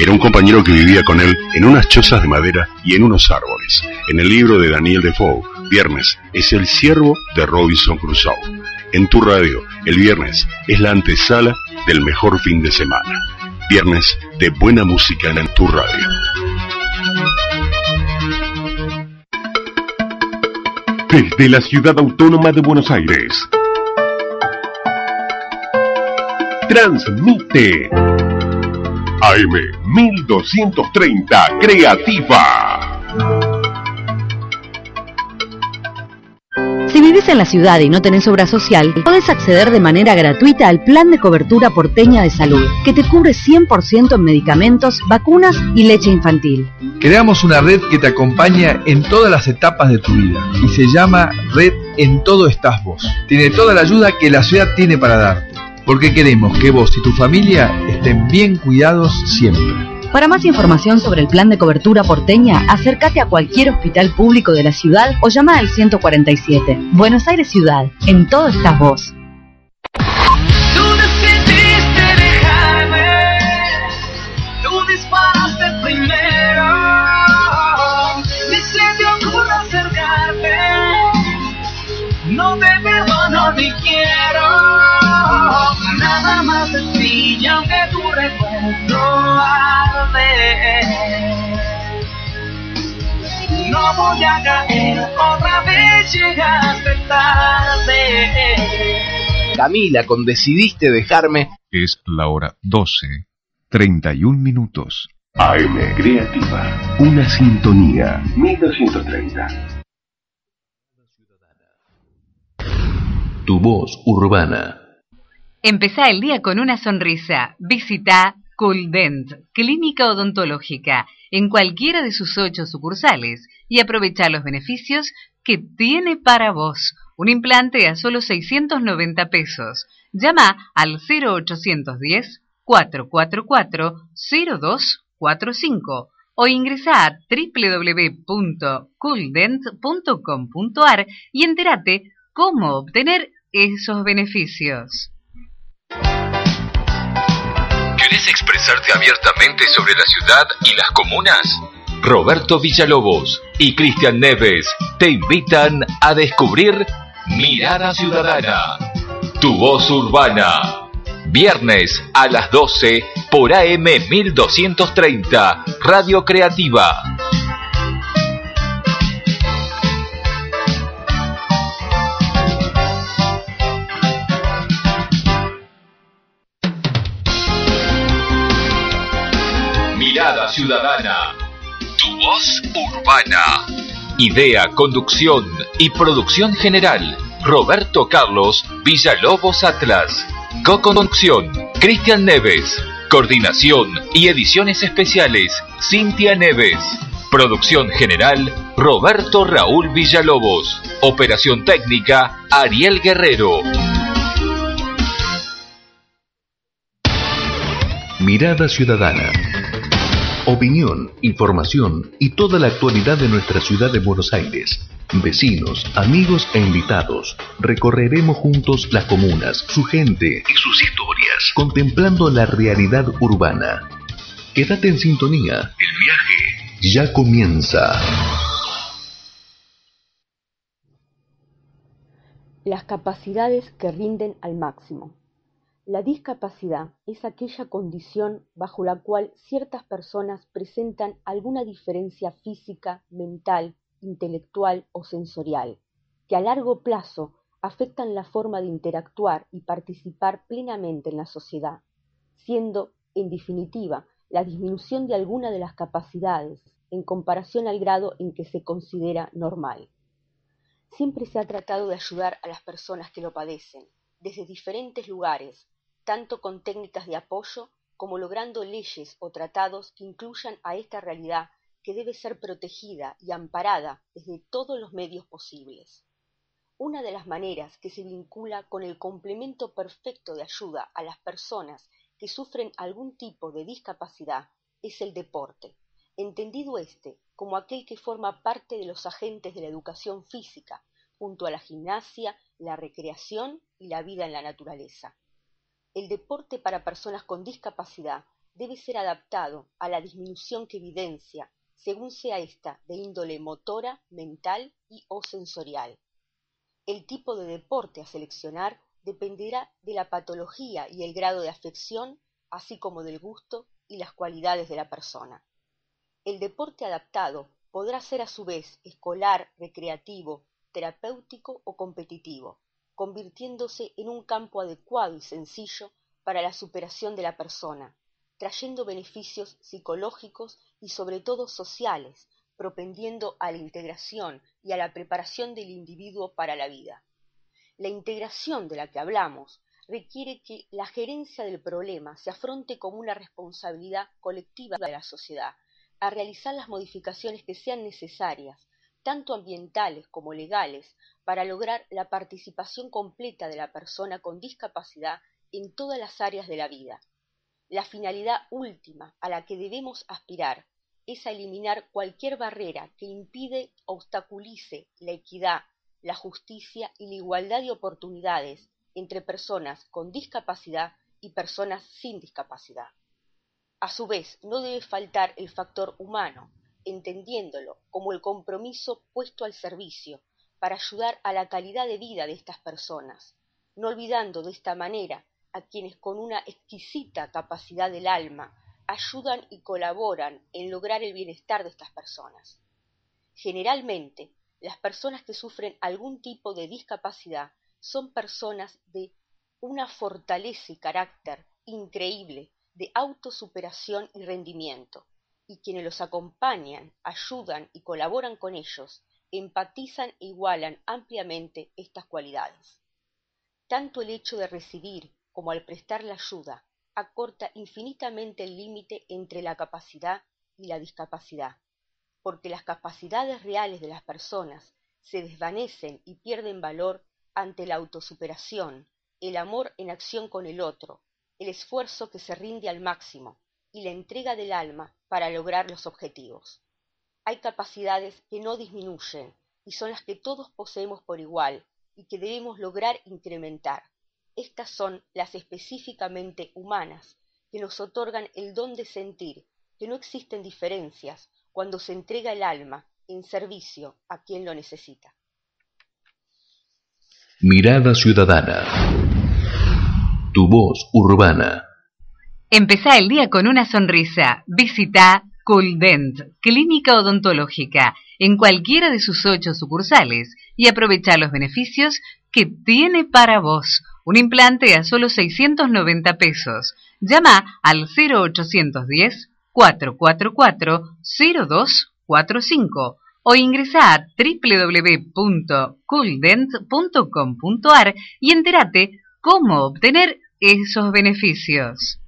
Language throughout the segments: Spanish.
Era un compañero que vivía con él en unas chozas de madera y en unos árboles. En el libro de Daniel Defoe, Viernes es el siervo de Robinson Crusoe. En tu radio, el viernes es la antesala del mejor fin de semana. Viernes de buena música en tu radio. Desde la ciudad autónoma de Buenos Aires. Transmite AM 1230 Creativa. Si vivís en la ciudad y no tenés obra social, podés acceder de manera gratuita al plan de cobertura porteña de salud, que te cubre 100% en medicamentos, vacunas y leche infantil. Creamos una red que te acompaña en todas las etapas de tu vida y se llama Red En Todo Estás Vos. Tiene toda la ayuda que la ciudad tiene para darte, porque queremos que vos y tu familia estén bien cuidados siempre. Para más información sobre el plan de cobertura porteña, acércate a cualquier hospital público de la ciudad o llama al 147. Buenos Aires Ciudad, en todo estás vos. No voy a caer, otra vez llegaste tarde. Camila, con decidiste dejarme. Es la hora 12, 31 minutos. AM Creativa, una sintonía 1230. Tu voz urbana. Empezá el día con una sonrisa. Visita Cool-Dent, clínica odontológica, en cualquiera de sus ocho sucursales y aprovecha los beneficios que tiene para vos. Un implante a solo 690 pesos. Llama al 0810 444 0245 o ingresa a www.cooldent.com.ar y entérate cómo obtener esos beneficios. ¿Querés expresarte abiertamente sobre la ciudad y las comunas? Roberto Villalobos y Cristian Neves te invitan a descubrir Mirada Ciudadana, tu voz urbana. Viernes a las 12 por AM 1230, Radio Creativa. Ciudadana. Tu voz urbana. Idea, conducción y producción general. Roberto Carlos Villalobos Atlas. Co-conducción. Cristian Neves. Coordinación y ediciones especiales. Cintia Neves. Producción general. Roberto Raúl Villalobos. Operación técnica. Ariel Guerrero. Mirada Ciudadana. Opinión, información y toda la actualidad de nuestra ciudad de Buenos Aires. Vecinos, amigos e invitados, recorreremos juntos las comunas, su gente y sus historias, contemplando la realidad urbana. Quédate en sintonía. El viaje ya comienza. Las capacidades que rinden al máximo. La discapacidad es aquella condición bajo la cual ciertas personas presentan alguna diferencia física, mental, intelectual o sensorial, que a largo plazo afectan la forma de interactuar y participar plenamente en la sociedad, siendo, en definitiva, la disminución de alguna de las capacidades en comparación al grado en que se considera normal. Siempre se ha tratado de ayudar a las personas que lo padecen, desde diferentes lugares, tanto con técnicas de apoyo como logrando leyes o tratados que incluyan a esta realidad que debe ser protegida y amparada desde todos los medios posibles. Una de las maneras que se vincula con el complemento perfecto de ayuda a las personas que sufren algún tipo de discapacidad es el deporte, entendido éste como aquel que forma parte de los agentes de la educación física, junto a la gimnasia, la recreación y la vida en la naturaleza. El deporte para personas con discapacidad debe ser adaptado a la disminución que evidencia, según sea ésta de índole motora, mental y o sensorial. El tipo de deporte a seleccionar dependerá de la patología y el grado de afección, así como del gusto y las cualidades de la persona. El deporte adaptado podrá ser a su vez escolar, recreativo, terapéutico o competitivo, convirtiéndose en un campo adecuado y sencillo para la superación de la persona, trayendo beneficios psicológicos y sobre todo sociales, propendiendo a la integración y a la preparación del individuo para la vida. La integración de la que hablamos requiere que la gerencia del problema se afronte como una responsabilidad colectiva de la sociedad, a realizar las modificaciones que sean necesarias, tanto ambientales como legales, para lograr la participación completa de la persona con discapacidad en todas las áreas de la vida. La finalidad última a la que debemos aspirar es a eliminar cualquier barrera que impide o obstaculice la equidad, la justicia y la igualdad de oportunidades entre personas con discapacidad y personas sin discapacidad. A su vez, no debe faltar el factor humano, entendiéndolo como el compromiso puesto al servicio para ayudar a la calidad de vida de estas personas, no olvidando de esta manera a quienes con una exquisita capacidad del alma ayudan y colaboran en lograr el bienestar de estas personas. Generalmente, las personas que sufren algún tipo de discapacidad son personas de una fortaleza y carácter increíble de autosuperación y rendimiento, y quienes los acompañan, ayudan y colaboran con ellos, empatizan e igualan ampliamente estas cualidades. Tanto el hecho de recibir como al prestar la ayuda acorta infinitamente el límite entre la capacidad y la discapacidad, porque las capacidades reales de las personas se desvanecen y pierden valor ante la autosuperación, el amor en acción con el otro, el esfuerzo que se rinde al máximo y la entrega del alma para lograr los objetivos. Hay capacidades que no disminuyen y son las que todos poseemos por igual y que debemos lograr incrementar. Estas son las específicamente humanas, que nos otorgan el don de sentir, que no existen diferencias cuando se entrega el alma en servicio a quien lo necesita. Mirada Ciudadana. Tu voz urbana. Empezá el día con una sonrisa. Visita Dent, clínica odontológica, en cualquiera de sus ocho sucursales y aprovecha los beneficios que tiene para vos. Un implante a solo 690 pesos. Llama al 0810 444 0245 o ingresa a www.cooldent.com.ar y entérate cómo obtener esos beneficios.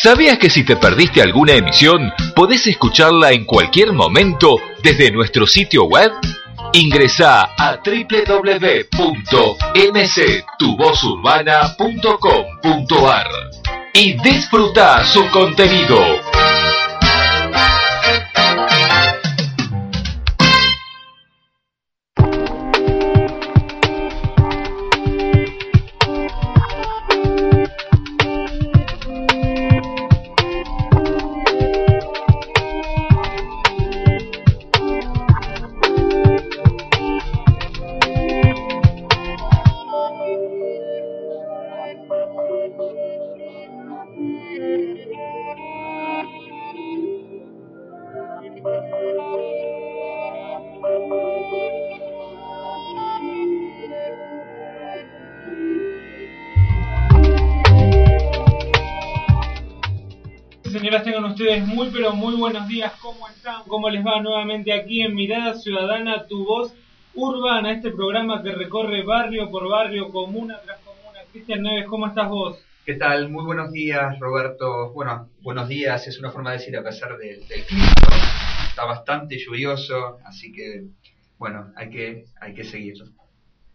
¿Sabías que si te perdiste alguna emisión, podés escucharla en cualquier momento desde nuestro sitio web? Ingresa a www.mctuvozurbana.com.ar y disfruta su contenido. Muy pero muy buenos días, ¿cómo están? ¿Cómo les va nuevamente aquí en Mirada Ciudadana, tu voz urbana, este programa que recorre barrio por barrio, comuna tras comuna, Cristian Neves, ¿cómo estás vos? ¿Qué tal? Muy buenos días, Roberto. Bueno, buenos días, es una forma de decir a pesar del, clima. Está bastante lluvioso, así que, bueno, hay que, hay que seguirlo.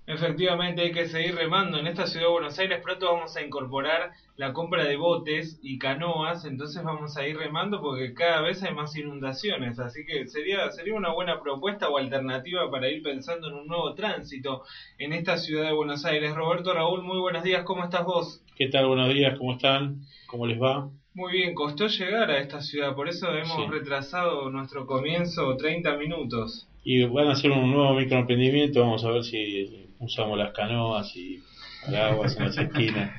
Efectivamente, hay que seguir remando. En esta ciudad de Buenos Aires pronto vamos a incorporar la compra de botes y canoas, entonces vamos a ir remando porque cada vez hay más inundaciones, así que sería sería una buena propuesta o alternativa para ir pensando en un nuevo tránsito en esta ciudad de Buenos Aires. Roberto Raúl, muy buenos días, ¿cómo estás vos? ¿Qué tal? Buenos días, ¿cómo están? ¿Cómo les va? Muy bien, costó llegar a esta ciudad, por eso hemos Sí. retrasado nuestro comienzo 30 minutos. Y van a hacer un nuevo microemprendimiento, vamos a ver si usamos las canoas y paraguas en las esquinas.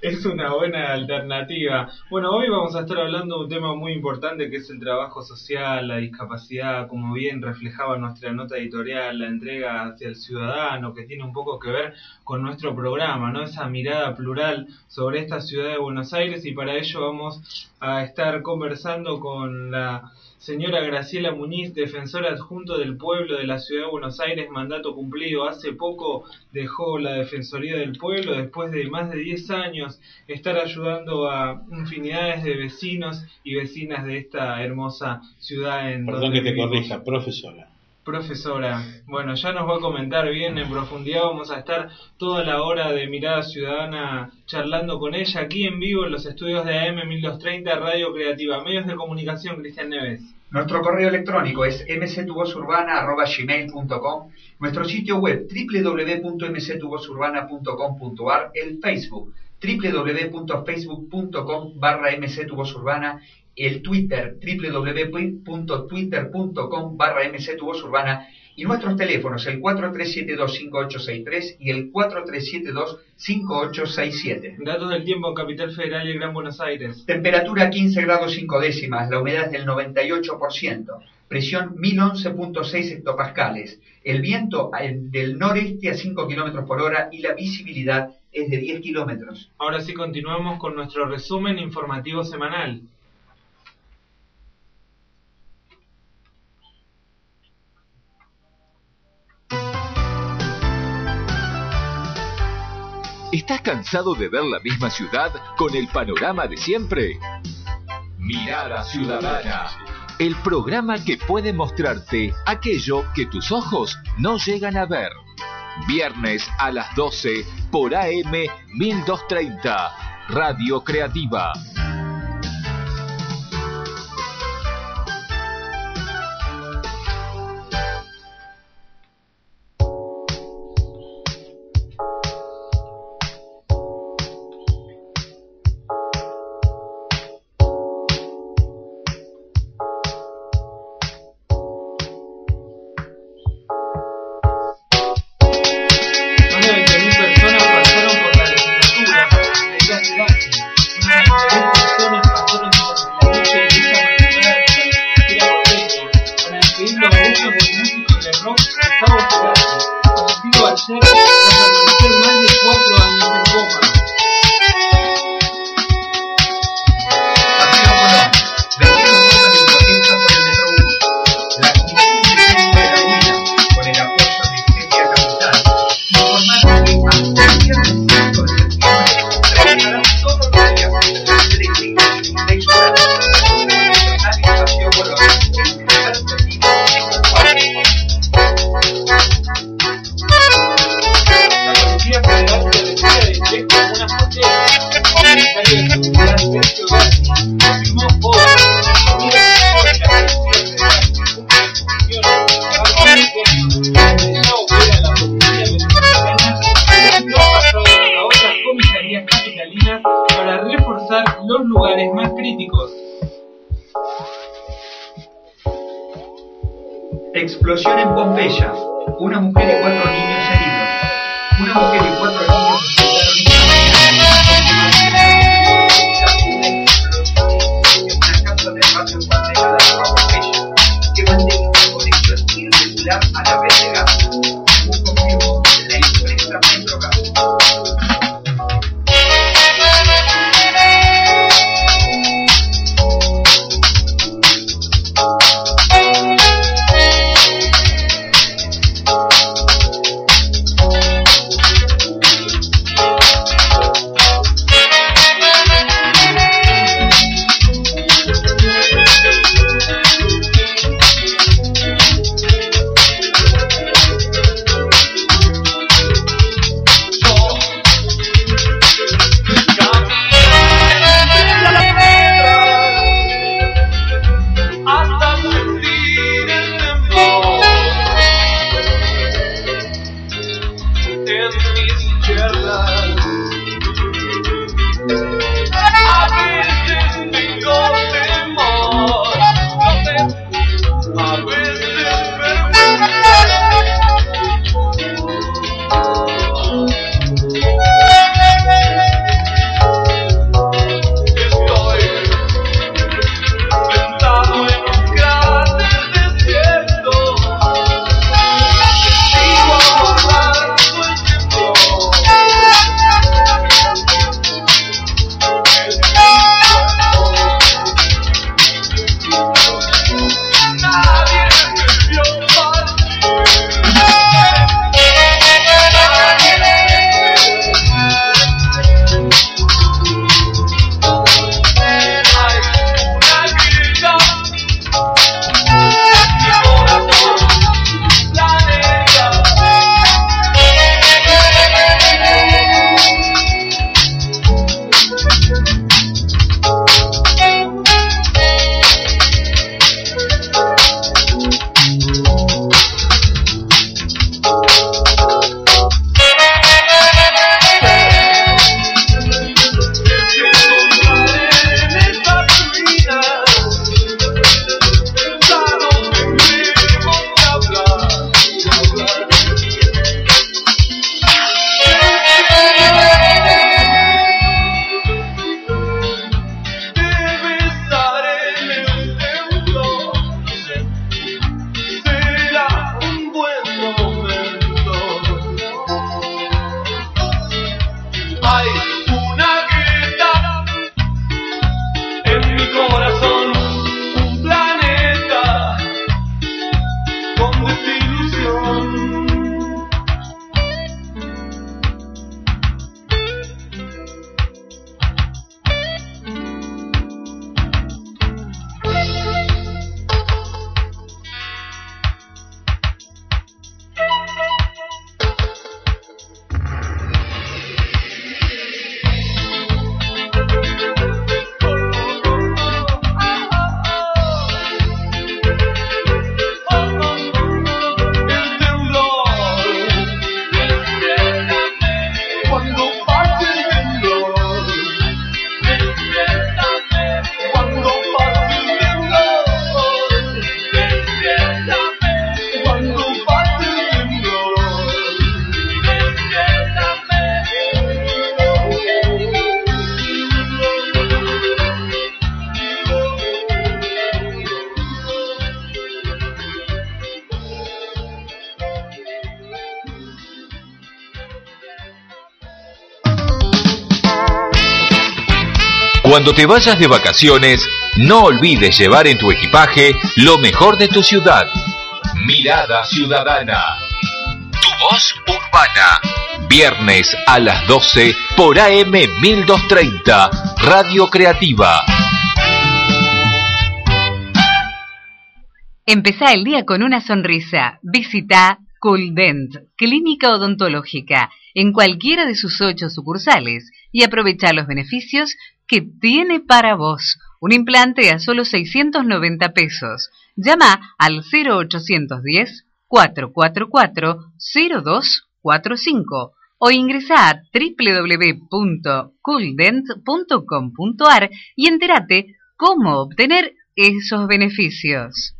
Es una buena alternativa. Bueno, hoy vamos a estar hablando de un tema muy importante que es el trabajo social, la discapacidad, como bien reflejaba nuestra nota editorial, la entrega hacia el ciudadano, que tiene un poco que ver con nuestro programa, ¿no? Esa mirada plural sobre esta ciudad de Buenos Aires y para ello vamos a estar conversando con la señora Graciela Muñiz, defensora adjunto del pueblo de la ciudad de Buenos Aires, mandato cumplido. Hace poco dejó la Defensoría del Pueblo después de más de 10 años estar ayudando a infinidades de vecinos y vecinas de esta hermosa ciudad en Perdón donde que te vivimos. corrija, profesora. Profesora, bueno, ya nos va a comentar bien en profundidad, vamos a estar toda la hora de Mirada Ciudadana charlando con ella aquí en vivo en los estudios de AM 1230 Radio Creativa, medios de comunicación, Cristian Neves. Nuestro correo electrónico es mctuvosurbana.gmail.com Nuestro sitio web www.mctuvosurbana.com.ar El Facebook www.facebook.com barra mctuvosurbana El Twitter www.twitter.com barra mctuvosurbana y nuestros teléfonos el 4372-5863 y el 4372-5867. Datos del tiempo en Capital Federal y el Gran Buenos Aires. Temperatura 15 grados 5 décimas, la humedad del 98%, presión 1011.6 hectopascales, el viento del noreste a 5 kilómetros por hora y la visibilidad es de 10 kilómetros. Ahora sí continuamos con nuestro resumen informativo semanal. ¿Estás cansado de ver la misma ciudad con el panorama de siempre? Mirada Ciudadana. El programa que puede mostrarte aquello que tus ojos no llegan a ver. Viernes a las 12 por AM 1230. Radio Creativa. Cuando te vayas de vacaciones, no olvides llevar en tu equipaje lo mejor de tu ciudad. Mirada Ciudadana. Tu voz urbana. Viernes a las 12 por AM 1230. Radio Creativa. Empezá el día con una sonrisa. Visita Dent, clínica odontológica, en cualquiera de sus ocho sucursales y aprovecha los beneficios que tiene para vos. Un implante a solo 690 pesos. Llama al 0810 444 0245 o ingresa a www.cooldent.com.ar y entérate cómo obtener esos beneficios.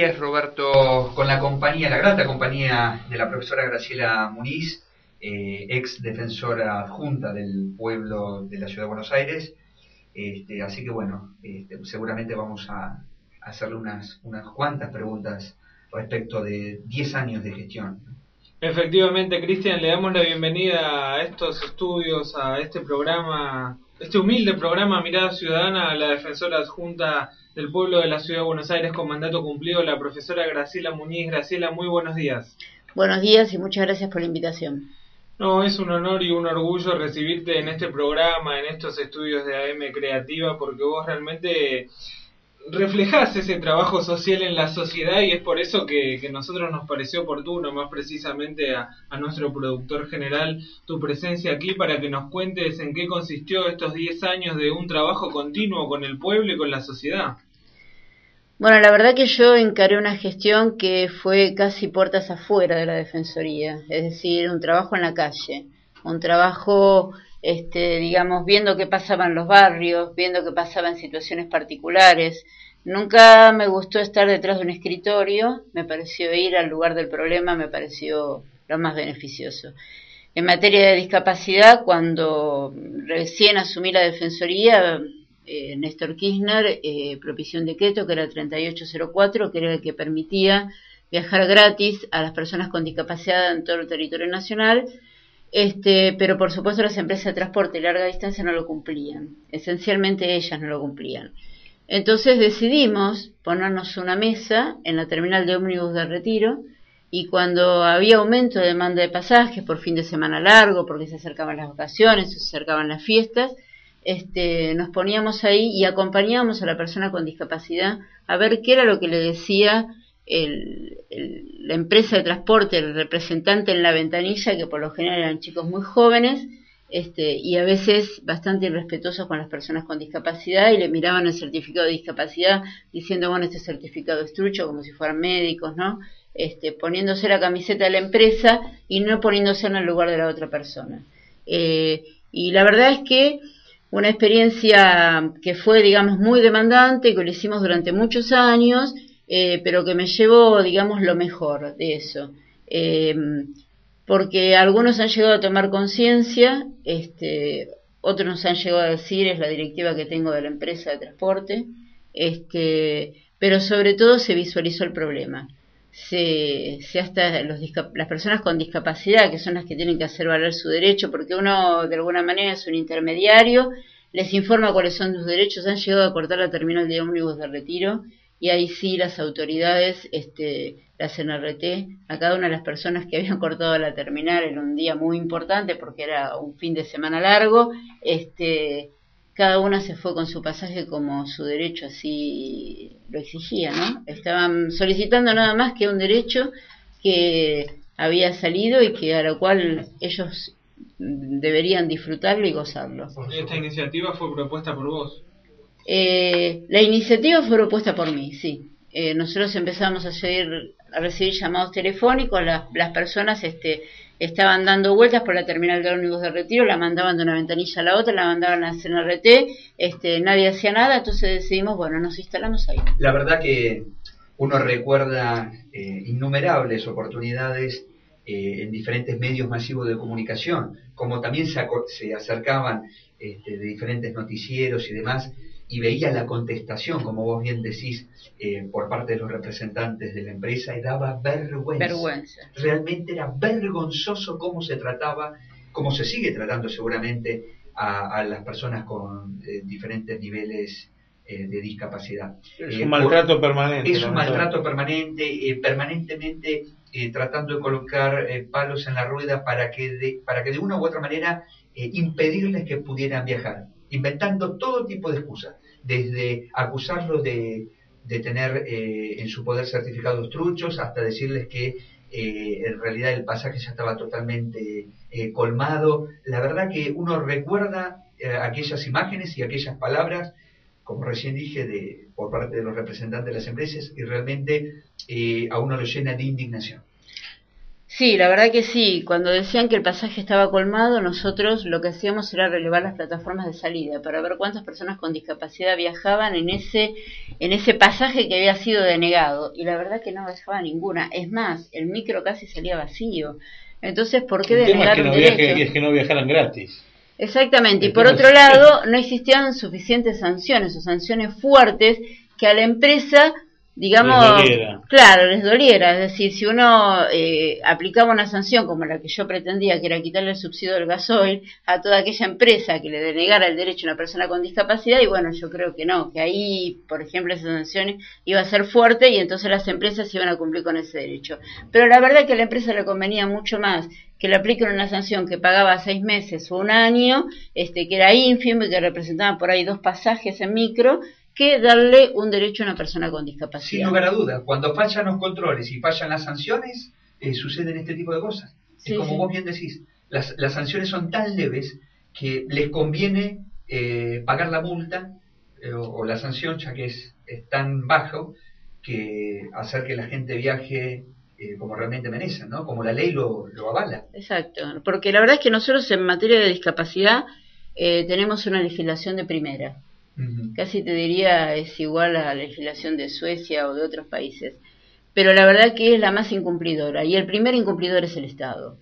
Es, Roberto, con la compañía, la grata compañía de la profesora Graciela Muniz, eh, ex defensora adjunta del pueblo de la Ciudad de Buenos Aires. Este, así que bueno, este, seguramente vamos a hacerle unas, unas cuantas preguntas respecto de 10 años de gestión. Efectivamente, Cristian, le damos la bienvenida a estos estudios, a este programa, este humilde programa Mirada Ciudadana, a la defensora adjunta del pueblo de la ciudad de Buenos Aires con mandato cumplido, la profesora Graciela Muñiz. Graciela, muy buenos días. Buenos días y muchas gracias por la invitación. No, es un honor y un orgullo recibirte en este programa, en estos estudios de AM Creativa, porque vos realmente reflejás ese trabajo social en la sociedad y es por eso que, que nosotros nos pareció oportuno, más precisamente a, a, nuestro productor general, tu presencia aquí para que nos cuentes en qué consistió estos 10 años de un trabajo continuo con el pueblo y con la sociedad. Bueno, la verdad que yo encaré una gestión que fue casi puertas afuera de la Defensoría, es decir, un trabajo en la calle, un trabajo, este, digamos, viendo qué pasaba en los barrios, viendo qué pasaba en situaciones particulares. Nunca me gustó estar detrás de un escritorio, me pareció ir al lugar del problema, me pareció lo más beneficioso. En materia de discapacidad, cuando recién asumí la Defensoría, eh, Néstor Kirchner eh, propició un decreto que era el 3804, que era el que permitía viajar gratis a las personas con discapacidad en todo el territorio nacional, este, pero por supuesto las empresas de transporte de larga distancia no lo cumplían, esencialmente ellas no lo cumplían. Entonces decidimos ponernos una mesa en la terminal de ómnibus de retiro y cuando había aumento de demanda de pasajes por fin de semana largo, porque se acercaban las vacaciones, se acercaban las fiestas, este, nos poníamos ahí y acompañábamos a la persona con discapacidad a ver qué era lo que le decía el, la empresa de transporte, el representante en la ventanilla, que por lo general eran chicos muy jóvenes, este, y a veces bastante irrespetuosos con las personas con discapacidad y le miraban el certificado de discapacidad diciendo, bueno, este certificado es trucho, como si fueran médicos, ¿no? Este, poniéndose la camiseta de la empresa y no poniéndose en el lugar de la otra persona. Eh, y la verdad es que una experiencia que fue, digamos, muy demandante, que lo hicimos durante muchos años, eh, pero que me llevó, digamos, lo mejor de eso. Eh, porque algunos han llegado a tomar conciencia, este, otros nos han llegado a decir, es la directiva que tengo de la empresa de transporte, este, pero sobre todo se visualizó el problema. Se, se hasta los las personas con discapacidad, que son las que tienen que hacer valer su derecho, porque uno de alguna manera es un intermediario, les informa cuáles son sus derechos, han llegado a cortar la terminal de ómnibus de retiro y ahí sí las autoridades, este, la CNRT, a cada una de las personas que habían cortado la terminal en un día muy importante porque era un fin de semana largo, este, cada una se fue con su pasaje como su derecho así lo exigía, ¿no? Estaban solicitando nada más que un derecho que había salido y que a lo cual ellos deberían disfrutarlo y gozarlo. Esta iniciativa fue propuesta por vos. Eh, la iniciativa fue propuesta por mí, sí. Eh, nosotros empezamos a, seguir, a recibir llamados telefónicos, las, las personas este, estaban dando vueltas por la terminal de ómnibus de retiro, la mandaban de una ventanilla a la otra, la mandaban a hacer RT, este, nadie hacía nada, entonces decidimos, bueno, nos instalamos ahí. La verdad que uno recuerda eh, innumerables oportunidades eh, en diferentes medios masivos de comunicación, como también se, se acercaban este, de diferentes noticieros y demás, y veía la contestación, como vos bien decís, eh, por parte de los representantes de la empresa, y daba vergüenza. Vergüenza. Realmente era vergonzoso cómo se trataba, cómo se sigue tratando seguramente a, a las personas con eh, diferentes niveles eh, de discapacidad. Es Eh, un maltrato permanente. es un maltrato permanente, eh, permanentemente eh, tratando de colocar eh, palos en la rueda para que de, para que de una u otra manera eh, impedirles que pudieran viajar, inventando todo tipo de excusas, desde acusarlos de, de tener eh, en su poder certificados truchos hasta decirles que eh, en realidad el pasaje ya estaba totalmente eh, colmado. La verdad que uno recuerda aquellas imágenes y aquellas palabras como recién dije, de, por parte de los representantes de las empresas y realmente a uno lo llena de indignación. Sí, la verdad que sí. Cuando decían que el pasaje estaba colmado, nosotros lo que hacíamos era relevar las plataformas de salida para ver cuántas personas con discapacidad viajaban en ese en ese pasaje que había sido denegado. Y la verdad que no viajaba ninguna. Es más, el micro casi salía vacío. Entonces, ¿por qué El tema es denegar que, un no derecho? viaje- es que no viajaran gratis. Exactamente, y por otro es- lado, no existían suficientes sanciones o sanciones fuertes que a la empresa, digamos, Les doliera. claro, les doliera. Es decir, si uno eh, aplicaba una sanción como la que yo pretendía, que era quitarle el subsidio del gasoil a toda aquella empresa que le denegara el derecho a una persona con discapacidad, y bueno, yo creo que no, que ahí, por ejemplo, esa sanción iba a ser fuerte y entonces las empresas iban a cumplir con ese derecho. Pero la verdad es que a la empresa le convenía mucho más que le apliquen una sanción que pagaba seis meses o un año, este, que era ínfimo y que representaba por ahí dos pasajes en micro, que darle un derecho a una persona con Sin discapacidad. lugar a dudas, cuando fallan los controles y fallan las sanciones, eh, suceden este tipo de cosas. Sí, es como sí. vos bien decís, las, las sanciones son tan leves que les conviene eh, pagar la multa eh, o, o la sanción, ya que es, es tan bajo, que hacer que la gente viaje eh, como realmente merecen, ¿no? Como la ley lo, lo avala. Exacto, porque la verdad es que nosotros en materia de discapacidad eh, tenemos una legislación de primera. Casi te diría es igual a la legislación de Suecia o de otros países. Pero la verdad que es la más incumplidora y el primer incumplidor es el Estado.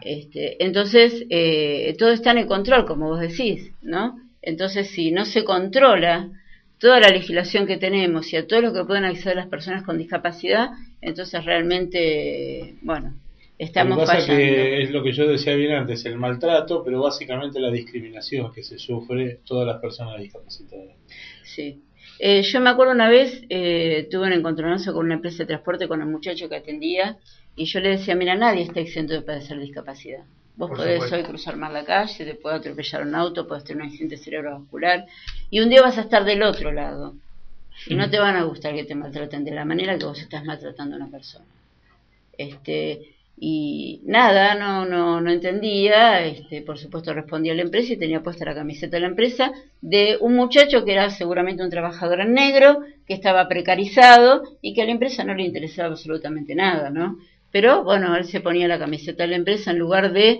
Este, entonces, eh, todo está en el control, como vos decís, ¿no? Entonces, si no se controla toda la legislación que tenemos y a todo lo que pueden acceder las personas con discapacidad, entonces realmente, bueno, estamos lo que pasa fallando. que es lo que yo decía bien antes, el maltrato, pero básicamente la discriminación que se sufre todas las personas discapacitadas. Sí. Eh, yo me acuerdo una vez, eh, tuve un encontronazo con una empresa de transporte con el muchacho que atendía y yo le decía, mira, nadie está exento de padecer discapacidad. Vos Por podés supuesto. hoy cruzar mal la calle, te puede atropellar un auto, podés tener un accidente cerebrovascular y un día vas a estar del otro lado y no te van a gustar que te maltraten de la manera que vos estás maltratando a una persona. Este, y nada, no, no, no entendía, este, por supuesto respondía a la empresa y tenía puesta la camiseta de la empresa de un muchacho que era seguramente un trabajador en negro, que estaba precarizado y que a la empresa no le interesaba absolutamente nada, ¿no? Pero bueno, él se ponía la camiseta de la empresa en lugar de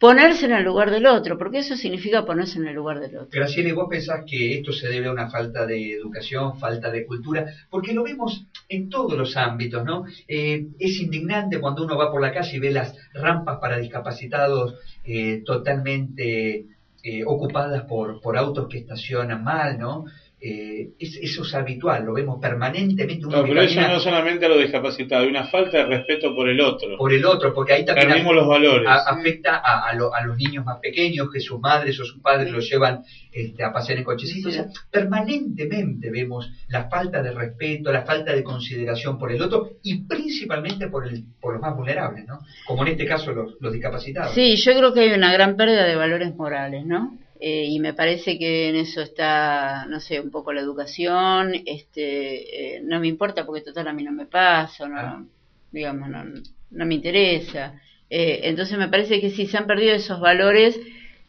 ponerse en el lugar del otro, porque eso significa ponerse en el lugar del otro. Graciela, ¿y vos pensás que esto se debe a una falta de educación, falta de cultura? Porque lo vemos en todos los ámbitos, ¿no? Eh, es indignante cuando uno va por la calle y ve las rampas para discapacitados eh, totalmente eh, ocupadas por, por autos que estacionan mal, ¿no? Eh, es- eso es habitual, lo vemos permanentemente. Uno No, pero eso no solamente a los discapacitados, hay una falta de respeto por el otro. por el otro, porque ahí también Perdimos los valores. a- afecta a, a lo- a los niños más pequeños, que sus madres o sus padres los llevan este, a pasear en cochecitos. O sea, permanentemente vemos la falta de respeto, la falta de consideración por el otro y principalmente por, el, por los más vulnerables, ¿no? Como en este caso los, los discapacitados. Sí, yo creo que hay una gran pérdida de valores morales, ¿no? Eh, y me parece que en eso está, no sé, un poco la educación, este, eh, no me importa porque total a mí no me pasa, no, digamos, no, no me interesa. Eh, entonces me parece que sí, se han perdido esos valores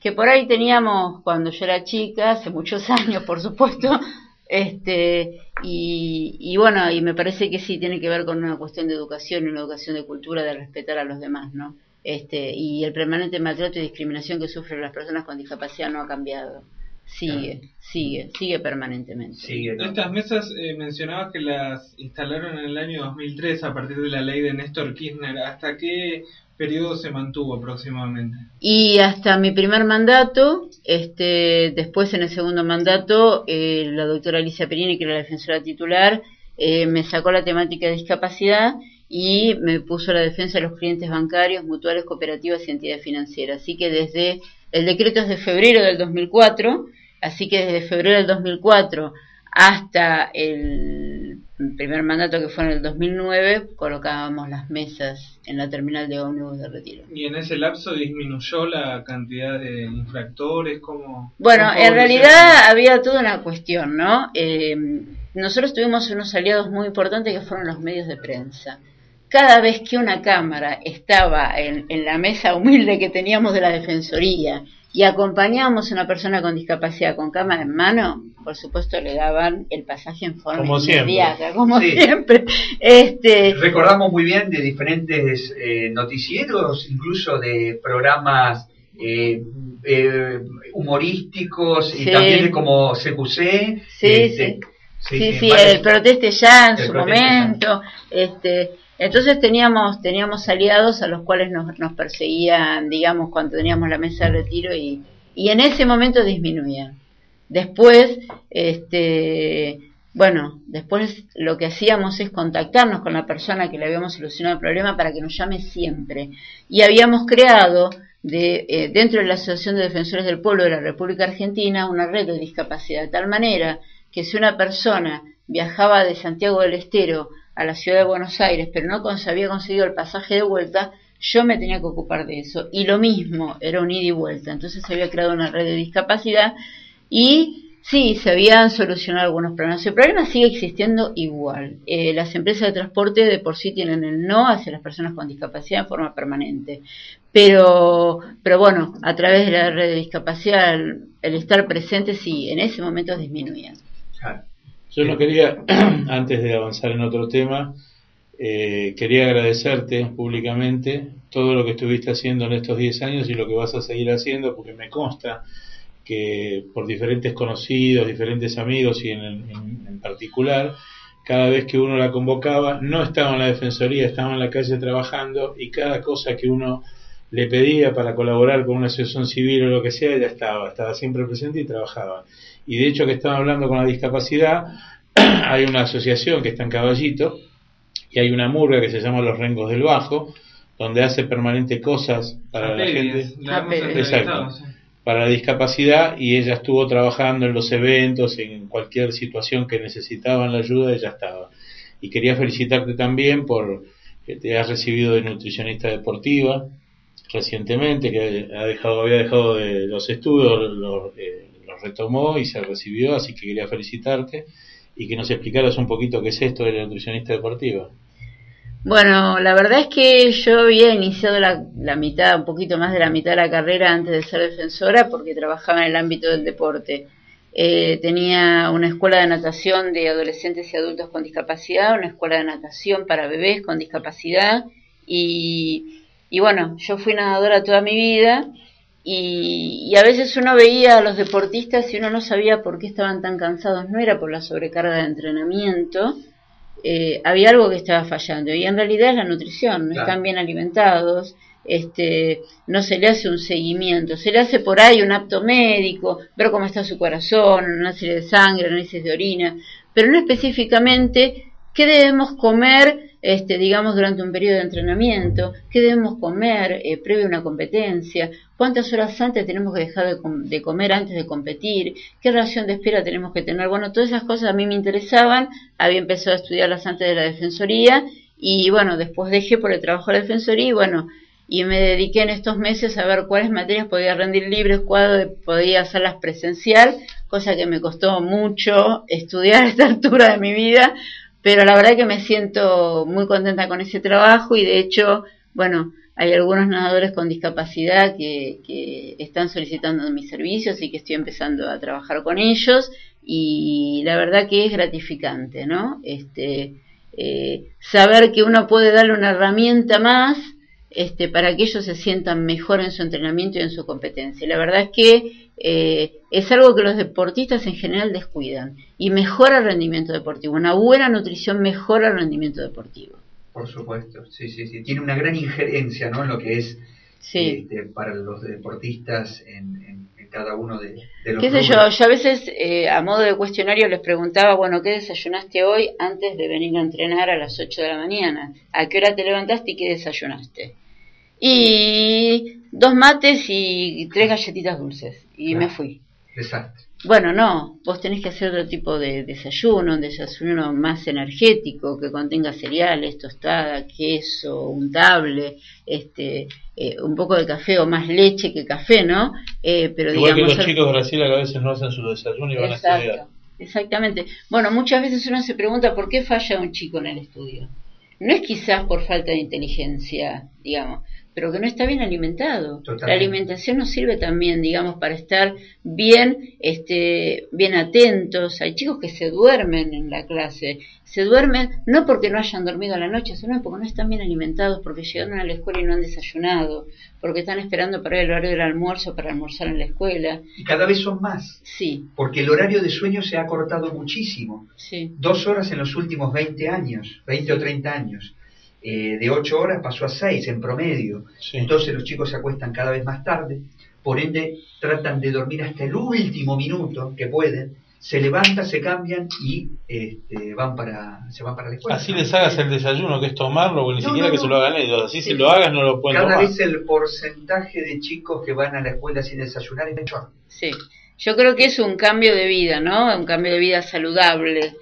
que por ahí teníamos cuando yo era chica, hace muchos años, por supuesto, este y, y bueno, y me parece que sí tiene que ver con una cuestión de educación, una educación de cultura, de respetar a los demás, ¿no? Este, y el permanente maltrato y discriminación que sufren las personas con discapacidad no ha cambiado. Sigue, sigue, sigue permanentemente. Estas mesas eh, mencionabas que las instalaron en el año 2003 a partir de la ley de Néstor Kirchner. ¿Hasta qué periodo se mantuvo aproximadamente? Y hasta mi primer mandato, este, después en el segundo mandato, eh, la doctora Alicia Perini, que era la defensora titular, eh, me sacó la temática de discapacidad y me puso la defensa de los clientes bancarios, mutuales, cooperativas y entidades financieras. Así que desde el decreto es de febrero del 2004, así que desde febrero del 2004 hasta el primer mandato que fue en el 2009 colocábamos las mesas en la terminal de ómnibus de retiro. ¿Y en ese lapso disminuyó la cantidad de infractores? ¿Cómo, Bueno, en realidad había toda una cuestión, ¿no? Eh, nosotros tuvimos unos aliados muy importantes que fueron los medios de prensa. Cada vez que una cámara estaba en, en la mesa humilde que teníamos de la Defensoría y acompañábamos a una persona con discapacidad con cámara en mano, por supuesto le daban el pasaje en forma Como siempre. inmediata, como Sí. siempre. Este, Recordamos muy bien de diferentes eh, noticieros, incluso de programas eh, eh, humorísticos y Sí. también de como CQC. Sí, este, sí, sí, sí, varios- el proteste ya en El su Proteste Ya. momento, este, entonces teníamos, teníamos aliados a los cuales nos, nos perseguían, digamos, cuando teníamos la mesa de retiro y, y en ese momento disminuían. Después, este, bueno, después lo que hacíamos es contactarnos con la persona que le habíamos solucionado el problema para que nos llame siempre. Y habíamos creado de, eh, dentro de la Asociación de Defensores del Pueblo de la República Argentina una red de discapacidad, de tal manera que si una persona viajaba de Santiago del Estero a la ciudad de Buenos Aires, pero no cons- había conseguido el pasaje de vuelta, yo me tenía que ocupar de eso. Y lo mismo, era un ida y vuelta. Entonces se había creado una red de discapacidad y sí, se habían solucionado algunos problemas. El problema sigue existiendo igual. Eh, las empresas de transporte de por sí tienen el no hacia las personas con discapacidad en forma permanente. Pero, pero bueno, a través de la red de discapacidad, el, el estar presente sí, en ese momento disminuía. Yo no quería, antes de avanzar en otro tema, eh, quería agradecerte públicamente todo lo que estuviste haciendo en estos 10 años y lo que vas a seguir haciendo, porque me consta que por diferentes conocidos, diferentes amigos y en, en- en particular, cada vez que uno la convocaba, no estaba en la defensoría, estaba en la calle trabajando y cada cosa que uno le pedía para colaborar con una asociación civil o lo que sea, ya estaba, estaba siempre presente y trabajaba. Y de hecho que estaba hablando con la discapacidad, hay una asociación que está en Caballito y hay una murga que se llama Los Rengos del Bajo, donde hace permanente cosas para la gente. la Exacto. sí. Para la discapacidad y ella estuvo trabajando en los eventos, en cualquier situación que necesitaban la ayuda, ella estaba. Y quería felicitarte también por que te has recibido de nutricionista deportiva recientemente, que ha dejado, había dejado de los estudios, lo, eh, retomó y se recibió, así que quería felicitarte y que nos explicaras un poquito qué es esto de la nutricionista deportiva. Bueno, la verdad es que yo había iniciado la, la mitad, un poquito más de la mitad de la carrera antes de ser defensora porque trabajaba en el ámbito del deporte. Eh, tenía una escuela de natación de adolescentes y adultos con discapacidad, una escuela de natación para bebés con discapacidad y, y bueno, yo fui nadadora toda mi vida y, y a veces uno veía a los deportistas y uno no sabía por qué estaban tan cansados. No era por la sobrecarga de entrenamiento, eh, había algo que estaba fallando. Y en realidad es la nutrición, no Claro. están bien alimentados, este, no se le hace un seguimiento, se le hace por ahí un apto médico, ver cómo está su corazón, análisis de sangre, análisis de orina, pero no específicamente qué debemos comer, este, digamos, durante un periodo de entrenamiento, qué debemos comer eh, previo a una competencia, cuántas horas antes tenemos que dejar de, com- de comer antes de competir, qué relación de espera tenemos que tener. Bueno, todas esas cosas a mí me interesaban, había empezado a estudiarlas antes de la defensoría y bueno, después dejé por el trabajo de la defensoría y bueno, y me dediqué en estos meses a ver cuáles materias podía rendir libres, cuáles podía hacerlas presencial, cosa que me costó mucho estudiar a esta altura de mi vida, pero la verdad que me siento muy contenta con ese trabajo y de hecho, bueno, hay algunos nadadores con discapacidad que, están solicitando mis servicios y que estoy empezando a trabajar con ellos y la verdad que es gratificante, ¿no? Este, eh, saber que uno puede darle una herramienta más este, para que ellos se sientan mejor en su entrenamiento y en su competencia. La verdad es que eh, es algo que los deportistas en general descuidan y mejora el rendimiento deportivo. Una buena nutrición mejora el rendimiento deportivo. Por supuesto, sí, sí, sí. Tiene una gran injerencia ¿no? en lo que es este, para los deportistas en, en- en cada uno de, de los ¿Qué sé yo? Yo a veces, eh, a modo de cuestionario, les preguntaba, bueno, ¿qué desayunaste hoy antes de venir a entrenar a las 8 de la mañana? ¿A qué hora te levantaste y qué desayunaste? Y dos mates y tres galletitas dulces. Y me fui. Desastre. Bueno, no, vos tenés que hacer otro tipo de desayuno, un desayuno más energético, que contenga cereales, tostada, queso, untable, este, eh, un poco de café o más leche que café, ¿no? Eh, pero Igual que los chicos de Brasil a veces no hacen su desayuno y van a estudiar. Exactamente. Bueno, muchas veces uno se pregunta por qué falla un chico en el estudio. No es quizás por falta de inteligencia, digamos, pero que no está bien alimentado. Totalmente. La alimentación nos sirve también, digamos, para estar bien, este, bien atentos. Hay chicos que se duermen en la clase, se duermen no porque no hayan dormido a la noche, sino porque no están bien alimentados, porque llegaron a la escuela y no han desayunado, porque están esperando para el horario del almuerzo para almorzar en la escuela. Y cada vez son más. Sí, Porque el horario de sueño se ha cortado muchísimo. sí. Dos horas en los últimos 20 años, 20 o 30 años. Eh, de 8 horas pasó a 6 en promedio. Entonces los chicos se acuestan cada vez más tarde. Por ende, tratan de dormir hasta el último minuto que pueden. Se levantan, se cambian y este, van para, se van para la escuela. Así les hagas el desayuno, que es tomarlo, o ni No, siquiera no, que no. se lo hagan ellos. Así si lo hagas no lo pueden Cada tomar. vez el porcentaje de chicos que van a la escuela sin desayunar es mayor. Sí, yo creo que es un cambio de vida, ¿no? Un cambio de vida saludable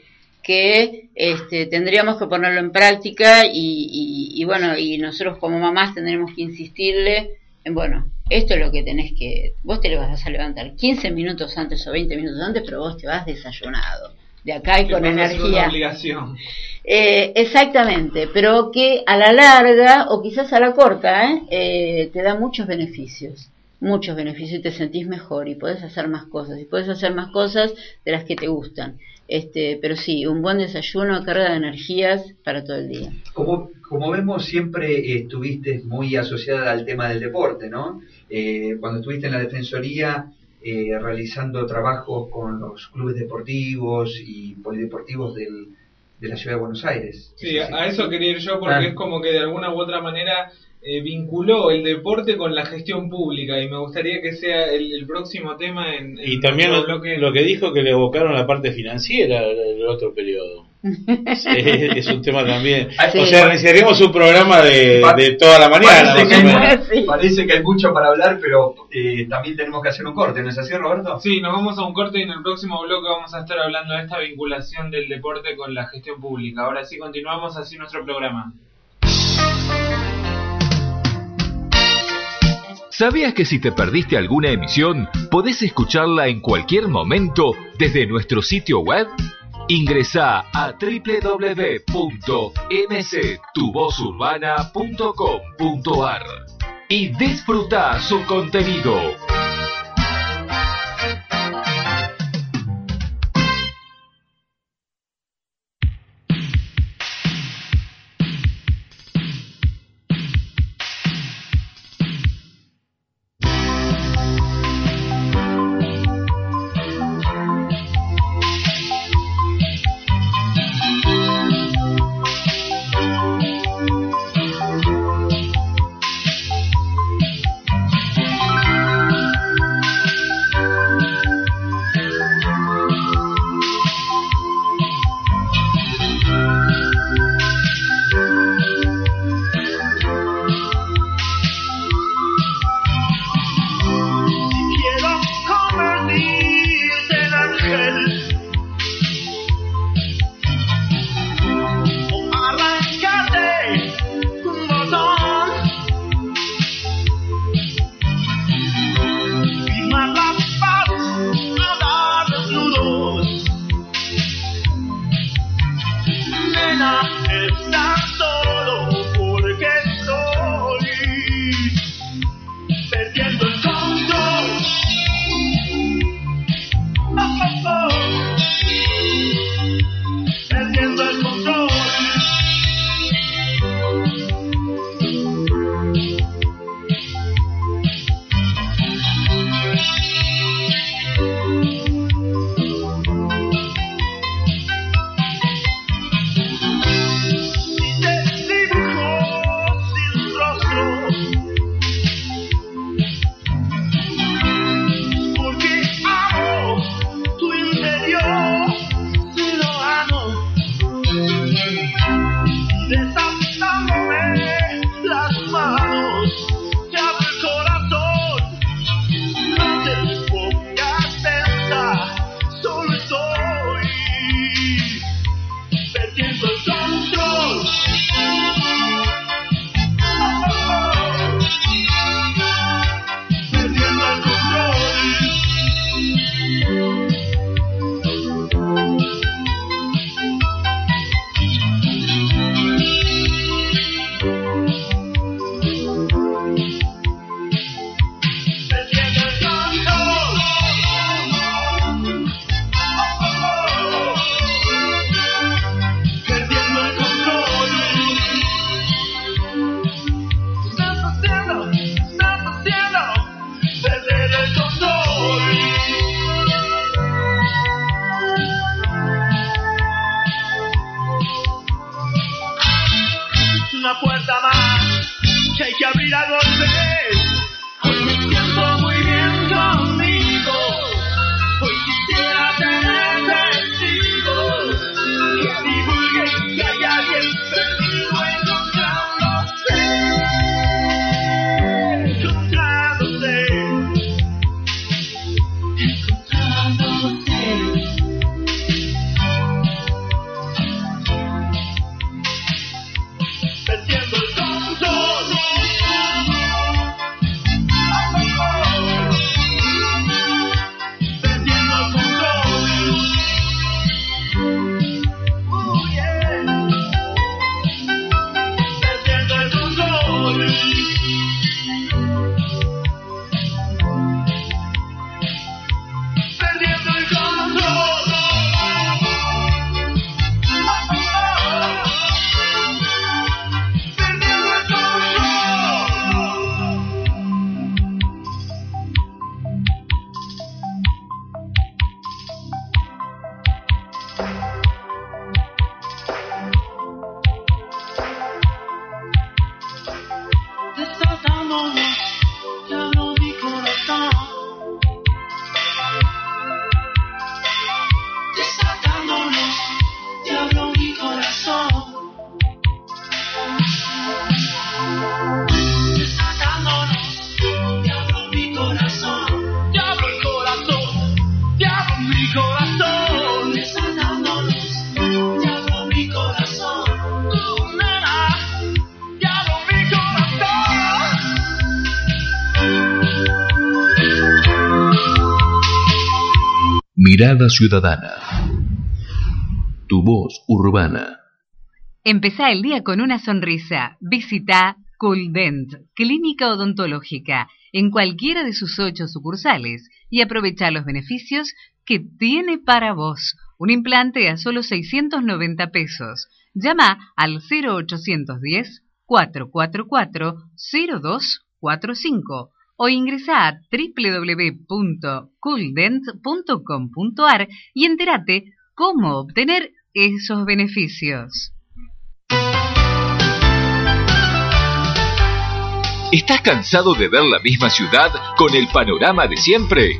que este, tendríamos que ponerlo en práctica y, y- y bueno, y nosotros como mamás tendremos que insistirle en, bueno, esto es lo que tenés que, vos te le vas a levantar 15 minutos antes o 20 minutos antes, pero vos te vas desayunado, de acá y Que con energía. obligación. Eh, exactamente, pero que a la larga o quizás a la corta ¿eh? Eh, te da muchos beneficios, muchos beneficios y te sentís mejor y podés hacer más cosas y podés hacer más cosas de las que te gustan. Este, pero sí, un buen desayuno carga de energías para todo el día. Como, como vemos, siempre eh, estuviste muy asociada al tema del deporte, ¿no? Eh, cuando estuviste en la Defensoría eh, realizando trabajos con los clubes deportivos y polideportivos del, de la Ciudad de Buenos Aires. Sí, a eso quería ir yo porque Ah. es como que de alguna u otra manera eh, vinculó el deporte con la gestión pública y me gustaría que sea el, el próximo tema en, en Y también lo, bloque. lo que dijo que le evocaron la parte financiera el otro periodo. Sí, es un tema también. Sí. O sea, necesitaríamos un programa de, de toda la mañana. Parece más que, o menos. hay, parece que hay mucho para hablar, pero eh, también tenemos que hacer un corte, ¿no es así, Roberto? Sí, nos vamos a un corte y en el próximo bloque vamos a estar hablando de esta vinculación del deporte con la gestión pública. Ahora sí continuamos así nuestro programa. ¿Sabías que si te perdiste alguna emisión, podés escucharla en cualquier momento desde nuestro sitio web? Ingresa a www.mctuvozurbana.com.ar y disfruta su contenido. Ciudadana. Tu voz urbana. Empezá el día con una sonrisa. Visita Coldent, Clínica Odontológica, en cualquiera de sus ocho sucursales y aprovecha los beneficios que tiene para vos. Un implante a solo 690 pesos. Llama al 0810 444 0245 o ingresa a www.cooldent.com.ar y entérate cómo obtener esos beneficios. ¿Estás cansado de ver la misma ciudad con el panorama de siempre?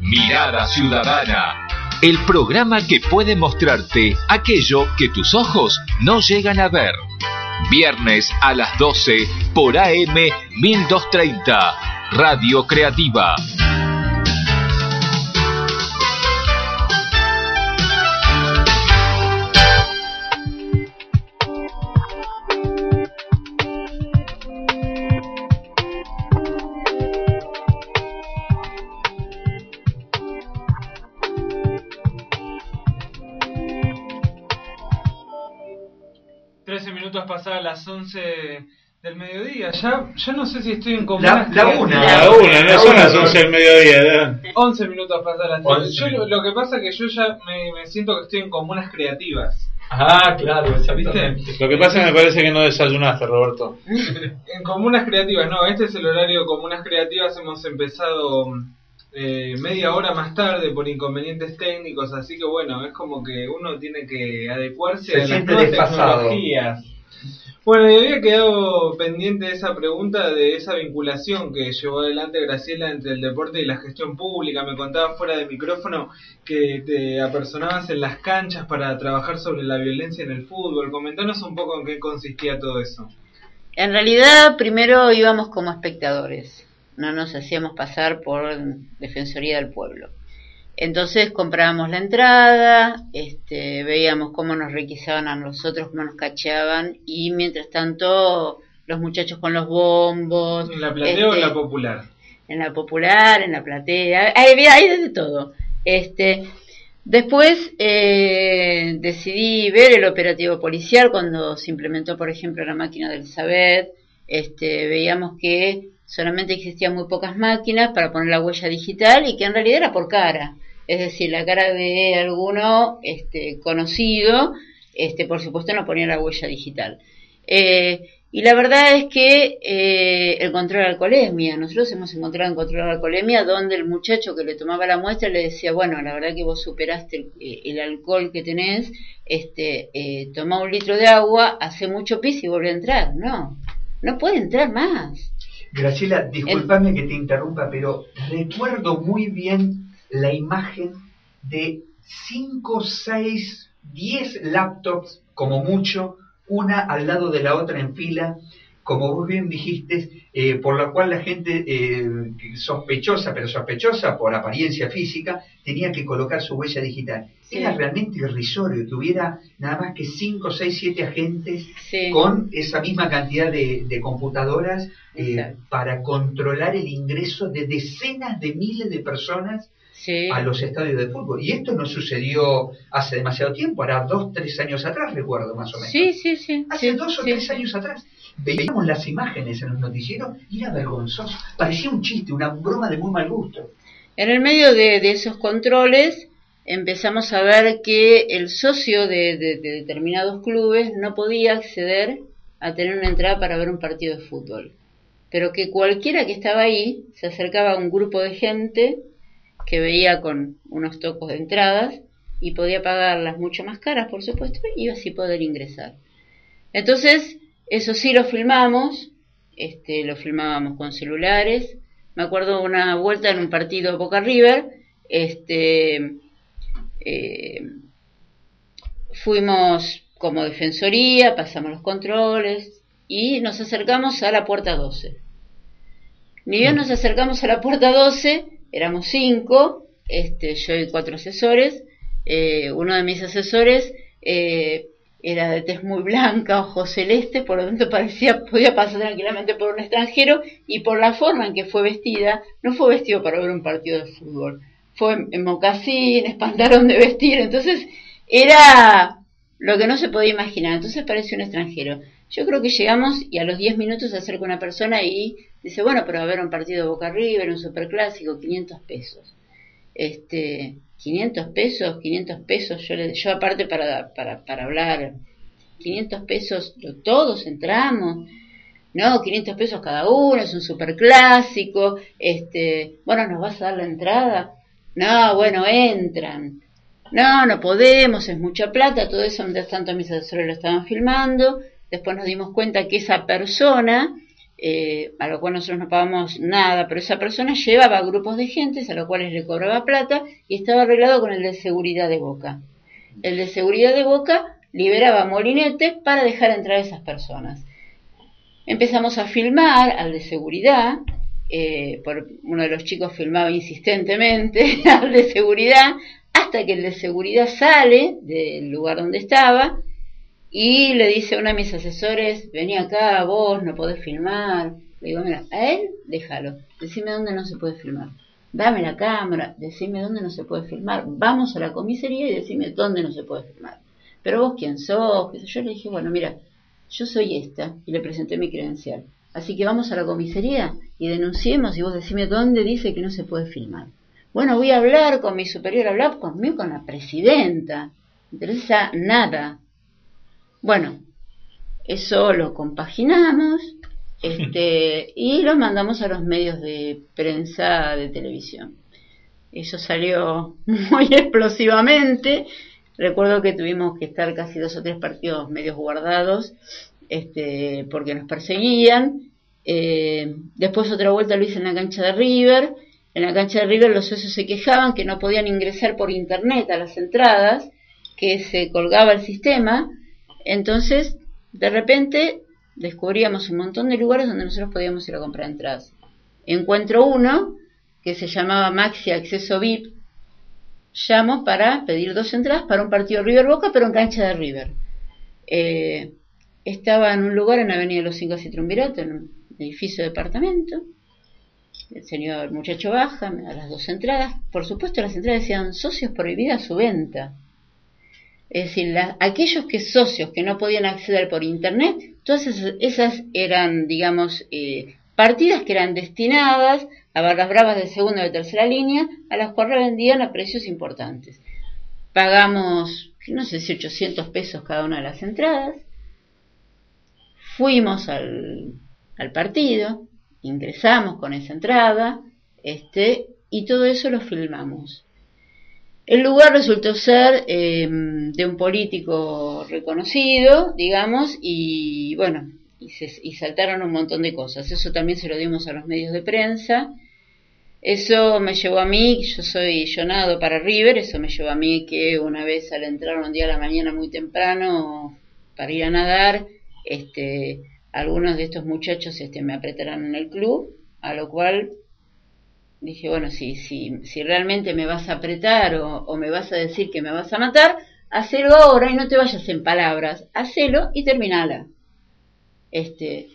Mirada Ciudadana, el programa que puede mostrarte aquello que tus ojos no llegan a ver. Viernes a las 12 por AM 1230, Radio Creativa. Minutos pasadas las 11 del mediodía. Ya, ya no sé si estoy en comunas. La- la una. La una, no son las 11 del mediodía, ya. 11 minutos pasadas las 13. 11 Yo lo, lo que pasa es que yo ya me, me siento que estoy en comunas creativas. Ah, claro, ¿Viste? Lo que pasa es que me parece que no desayunaste, Roberto. En comunas creativas, no, este es el horario de comunas creativas. Hemos empezado eh, media hora más tarde por inconvenientes técnicos, así que bueno, es como que uno tiene que adecuarse Se a las siente nuevas desfasado. tecnologías. Bueno, y había quedado pendiente esa pregunta de esa vinculación que llevó adelante Graciela entre el deporte y la gestión pública. Me contaba fuera de micrófono que te apersonabas en las canchas para trabajar sobre la violencia en el fútbol. Comentanos un poco en qué consistía todo eso. En realidad, primero íbamos como espectadores, no nos hacíamos pasar por Defensoría del Pueblo. Entonces comprábamos la entrada, este, veíamos cómo nos requisaban a nosotros, cómo nos cacheaban, y mientras tanto los muchachos con los bombos. ¿En la platea o en este, la popular? en la popular, en la platea, hay, hay de todo. Este, después eh, decidí ver el operativo policial cuando se implementó, por ejemplo, la máquina del saber. Este, veíamos que solamente existían muy pocas máquinas para poner la huella digital y que en realidad era por cara. Es decir, la cara de alguno este, conocido, este, por supuesto no ponía la huella digital. Eh, y la verdad es que eh, el control de alcoholemia, nosotros hemos encontrado en control de alcoholemia donde el muchacho que le tomaba la muestra le decía, bueno, la verdad que vos superaste el, eh, el alcohol que tenés, este, eh, toma un litro de agua, hace mucho pis y vuelve a entrar. No, no puede entrar más. Graciela, discúlpame que te interrumpa, pero recuerdo muy bien la imagen de 5, 6, 10 laptops, como mucho, una al lado de la otra en fila, como vos bien dijiste, eh, por la cual la gente eh, sospechosa, pero sospechosa por apariencia física, tenía que colocar su huella digital. Era realmente irrisorio que hubiera nada más que 5, 6, 7 agentes Sí. con esa misma cantidad de, de computadoras eh, para controlar el ingreso de decenas de miles de personas a los estadios de fútbol. Y esto no sucedió hace demasiado tiempo, hará dos, tres años atrás, recuerdo más o menos. Sí, sí, sí. Hace sí, dos o sí, tres años atrás. Veíamos las imágenes en los noticieros y era vergonzoso. Parecía un chiste, una broma de muy mal gusto. En el medio de, de esos controles empezamos a ver que el socio de, de- de determinados clubes no podía acceder a tener una entrada para ver un partido de fútbol. Pero que cualquiera que estaba ahí se acercaba a un grupo de gente que veía con unos tocos de entradas y podía pagarlas mucho más caras, por supuesto, y así poder ingresar. Entonces, eso sí lo filmamos, este, lo filmábamos con celulares. Me acuerdo una vuelta en un partido Boca River, este, eh, fuimos como defensoría, pasamos los controles y nos acercamos a la puerta 12. Ni bien nos acercamos a la puerta 12, éramos cinco, este, yo y cuatro asesores. eh, uno de mis asesores eh, era de tez muy blanca, ojos celestes, por lo tanto parecía, podía pasar tranquilamente por un extranjero y por la forma en que fue vestida, no fue vestido para ver un partido de fútbol, fue en, en mocasines, pantalón de vestir, entonces era lo que no se podía imaginar, entonces parecía un extranjero. Yo creo que llegamos y a los 10 minutos se acerca una persona y dice, bueno, pero va a haber un partido Boca River, un superclásico, 500 pesos. Este, 500 pesos, 500 pesos, yo, le, yo aparte para, para, para hablar, 500 pesos, todos entramos, no, 500 pesos cada uno, es un superclásico, este, bueno, ¿nos vas a dar la entrada? No, bueno, entran. No, no podemos, es mucha plata, todo eso, mientras tanto mis asesores lo estaban filmando, después nos dimos cuenta que esa persona, eh, a lo cual nosotros no pagamos nada, pero esa persona llevaba grupos de gentes a los cuales le cobraba plata y estaba arreglado con el de seguridad de Boca. El de seguridad de Boca liberaba molinetes para dejar entrar a esas personas. Empezamos a filmar al de seguridad, eh, por, uno de los chicos filmaba insistentemente al de seguridad, hasta que el de seguridad sale del lugar donde estaba y le dice a uno de mis asesores, vení acá, vos no podés filmar. Le digo, mira, a él déjalo, decime dónde no se puede filmar. Dame la cámara, decime dónde no se puede filmar. Vamos a la comisaría y decime dónde no se puede filmar. Pero vos quién sos. Yo le dije, bueno, mira, yo soy esta y le presenté mi credencial. Así que vamos a la comisaría y denunciemos y vos decime dónde dice que no se puede filmar. Bueno, voy a hablar con mi superior, hablar conmigo, con la presidenta. No interesa nada. Bueno, eso lo compaginamos este, y lo mandamos a los medios de prensa de televisión. Eso salió muy explosivamente. Recuerdo que tuvimos que estar casi dos o tres partidos medios guardados este, porque nos perseguían. Eh, después otra vuelta lo hice en la cancha de River. En la cancha de River los socios se quejaban que no podían ingresar por internet a las entradas, que se colgaba el sistema. Entonces, de repente, descubríamos un montón de lugares donde nosotros podíamos ir a comprar entradas. Encuentro uno que se llamaba Maxi Acceso VIP. Llamo para pedir dos entradas para un partido River Boca, pero en cancha de River. Eh, estaba en un lugar en Avenida Los Incas y Triunvirato, en un edificio de departamento. El señor muchacho baja, me da las dos entradas. Por supuesto, las entradas decían socios prohibida su venta. Es decir, aquellos que socios que no podían acceder por internet, todas esas, esas eran, digamos, eh, partidas que eran destinadas a barras bravas de segunda o de tercera línea, a las cuales vendían a precios importantes. Pagamos, no sé si 800 pesos cada una de las entradas. Fuimos al, al partido, ingresamos con esa entrada, este, y todo eso lo filmamos. El lugar resultó ser eh, de un político reconocido, digamos, y bueno, y, se- y saltaron un montón de cosas. Eso también se lo dimos a los medios de prensa. Eso me llevó a mí, yo soy Jonado para River, eso me llevó a mí que una vez al entrar un día a la mañana muy temprano para ir a nadar, este, algunos de estos muchachos este, me apretaron en el club, a lo cual dije, bueno, si, si, si realmente me vas a apretar o, me vas a decir que me vas a matar, hacelo ahora y no te vayas en palabras, hacelo y terminala. Este,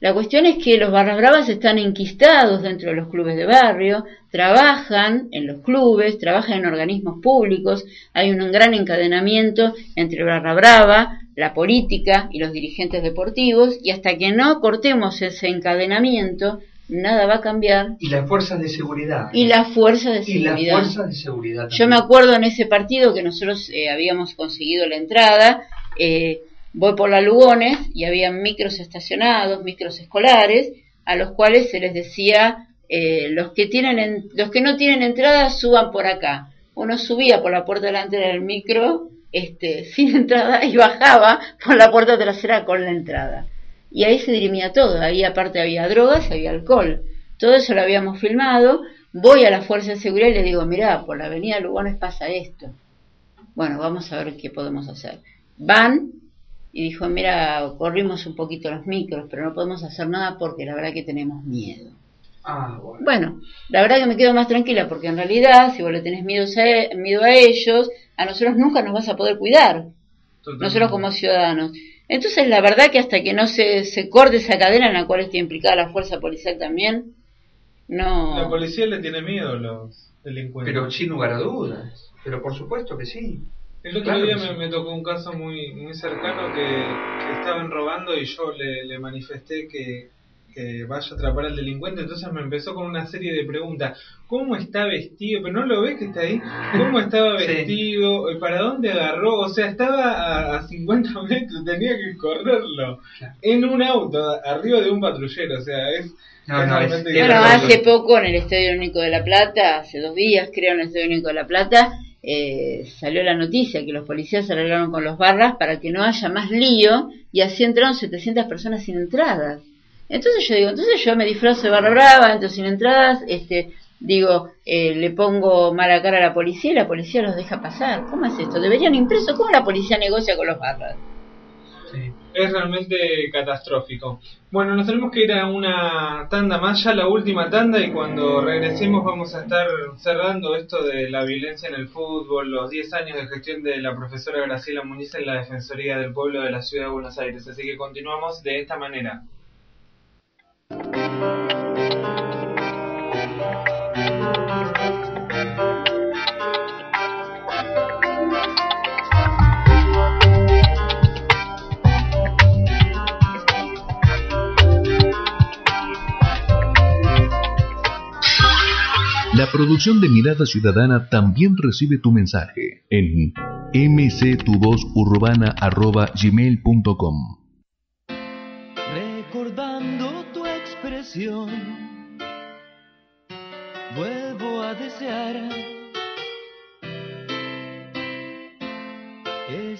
la cuestión es que los barras bravas están enquistados dentro de los clubes de barrio, trabajan en los clubes, trabajan en organismos públicos, hay un gran encadenamiento entre barra brava, la política y los dirigentes deportivos, y hasta que no cortemos ese encadenamiento, nada va a cambiar. Y las fuerzas de seguridad. Y las fuerzas de Y las seguridad. fuerzas de seguridad. Yo me acuerdo en ese partido que nosotros eh, habíamos conseguido la entrada, eh, voy por la Lugones y había micros estacionados, micros escolares, a los cuales se les decía, eh, los, que tienen en- los que no tienen entrada suban por acá. Uno subía por la puerta delantera del micro este, sin entrada y bajaba por la puerta trasera con la entrada. Y ahí se dirimía todo, ahí aparte había drogas, había alcohol. Todo eso lo habíamos filmado. Voy a la fuerza de seguridad y le digo, mirá, por la avenida Lugones pasa esto. Bueno, vamos a ver qué podemos hacer. Van y dijo, mira, corrimos un poquito los micros, pero no podemos hacer nada porque la verdad que tenemos miedo. Ah, bueno. Bueno, la verdad que me quedo más tranquila porque en realidad, si vos le tenés miedo a, miedo a ellos, a nosotros nunca nos vas a poder cuidar, nosotros como ciudadanos. Entonces, la verdad que hasta que no se, se corte esa cadena en la cual está implicada la fuerza policial también, no... La policía le tiene miedo a los delincuentes. Pero sin lugar a dudas. Pero por supuesto que sí. El otro Claro día me, sí. me tocó un caso muy muy cercano que, que estaban robando y yo le, le manifesté que, que vaya a atrapar al delincuente, entonces me empezó con una serie de preguntas. ¿Cómo está vestido? Pero no lo ves que está ahí. ¿Cómo estaba Sí. vestido? Eh, ¿Para dónde agarró? O sea, estaba a, a 50 metros, tenía que correrlo. En un auto, arriba de un patrullero, o sea, es... No, es- Bueno, hace poco en el Estadio Único de La Plata, hace dos días creo en el Estadio Único de La Plata, eh, salió la noticia que los policías se arreglaron con los barras para que no haya más lío y así entraron 700 personas sin entradas. Entonces yo digo, entonces yo me disfrazo de barra brava, entro sin entradas, este, digo, eh, le pongo mala cara a la policía y la policía los deja pasar. ¿Cómo es esto? Deberían impreso, ¿cómo la policía negocia con los barras? Es realmente catastrófico. Bueno, nos tenemos que ir a una tanda más, ya la última tanda, y cuando regresemos vamos a estar cerrando esto de la violencia en el fútbol, los 10 años de gestión de la profesora Graciela Muniz en la Defensoría del Pueblo de la Ciudad de Buenos Aires. Así que continuamos de esta manera. La producción de Mirada Ciudadana también recibe tu mensaje en mctuvozurbana.gmail.com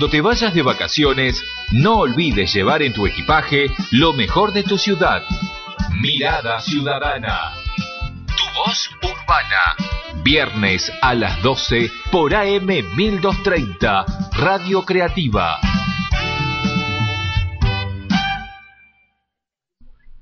Cuando te vayas de vacaciones, no olvides llevar en tu equipaje lo mejor de tu ciudad. Mirada Ciudadana. Tu voz urbana. Viernes a las 12 por AM 1230, Radio Creativa.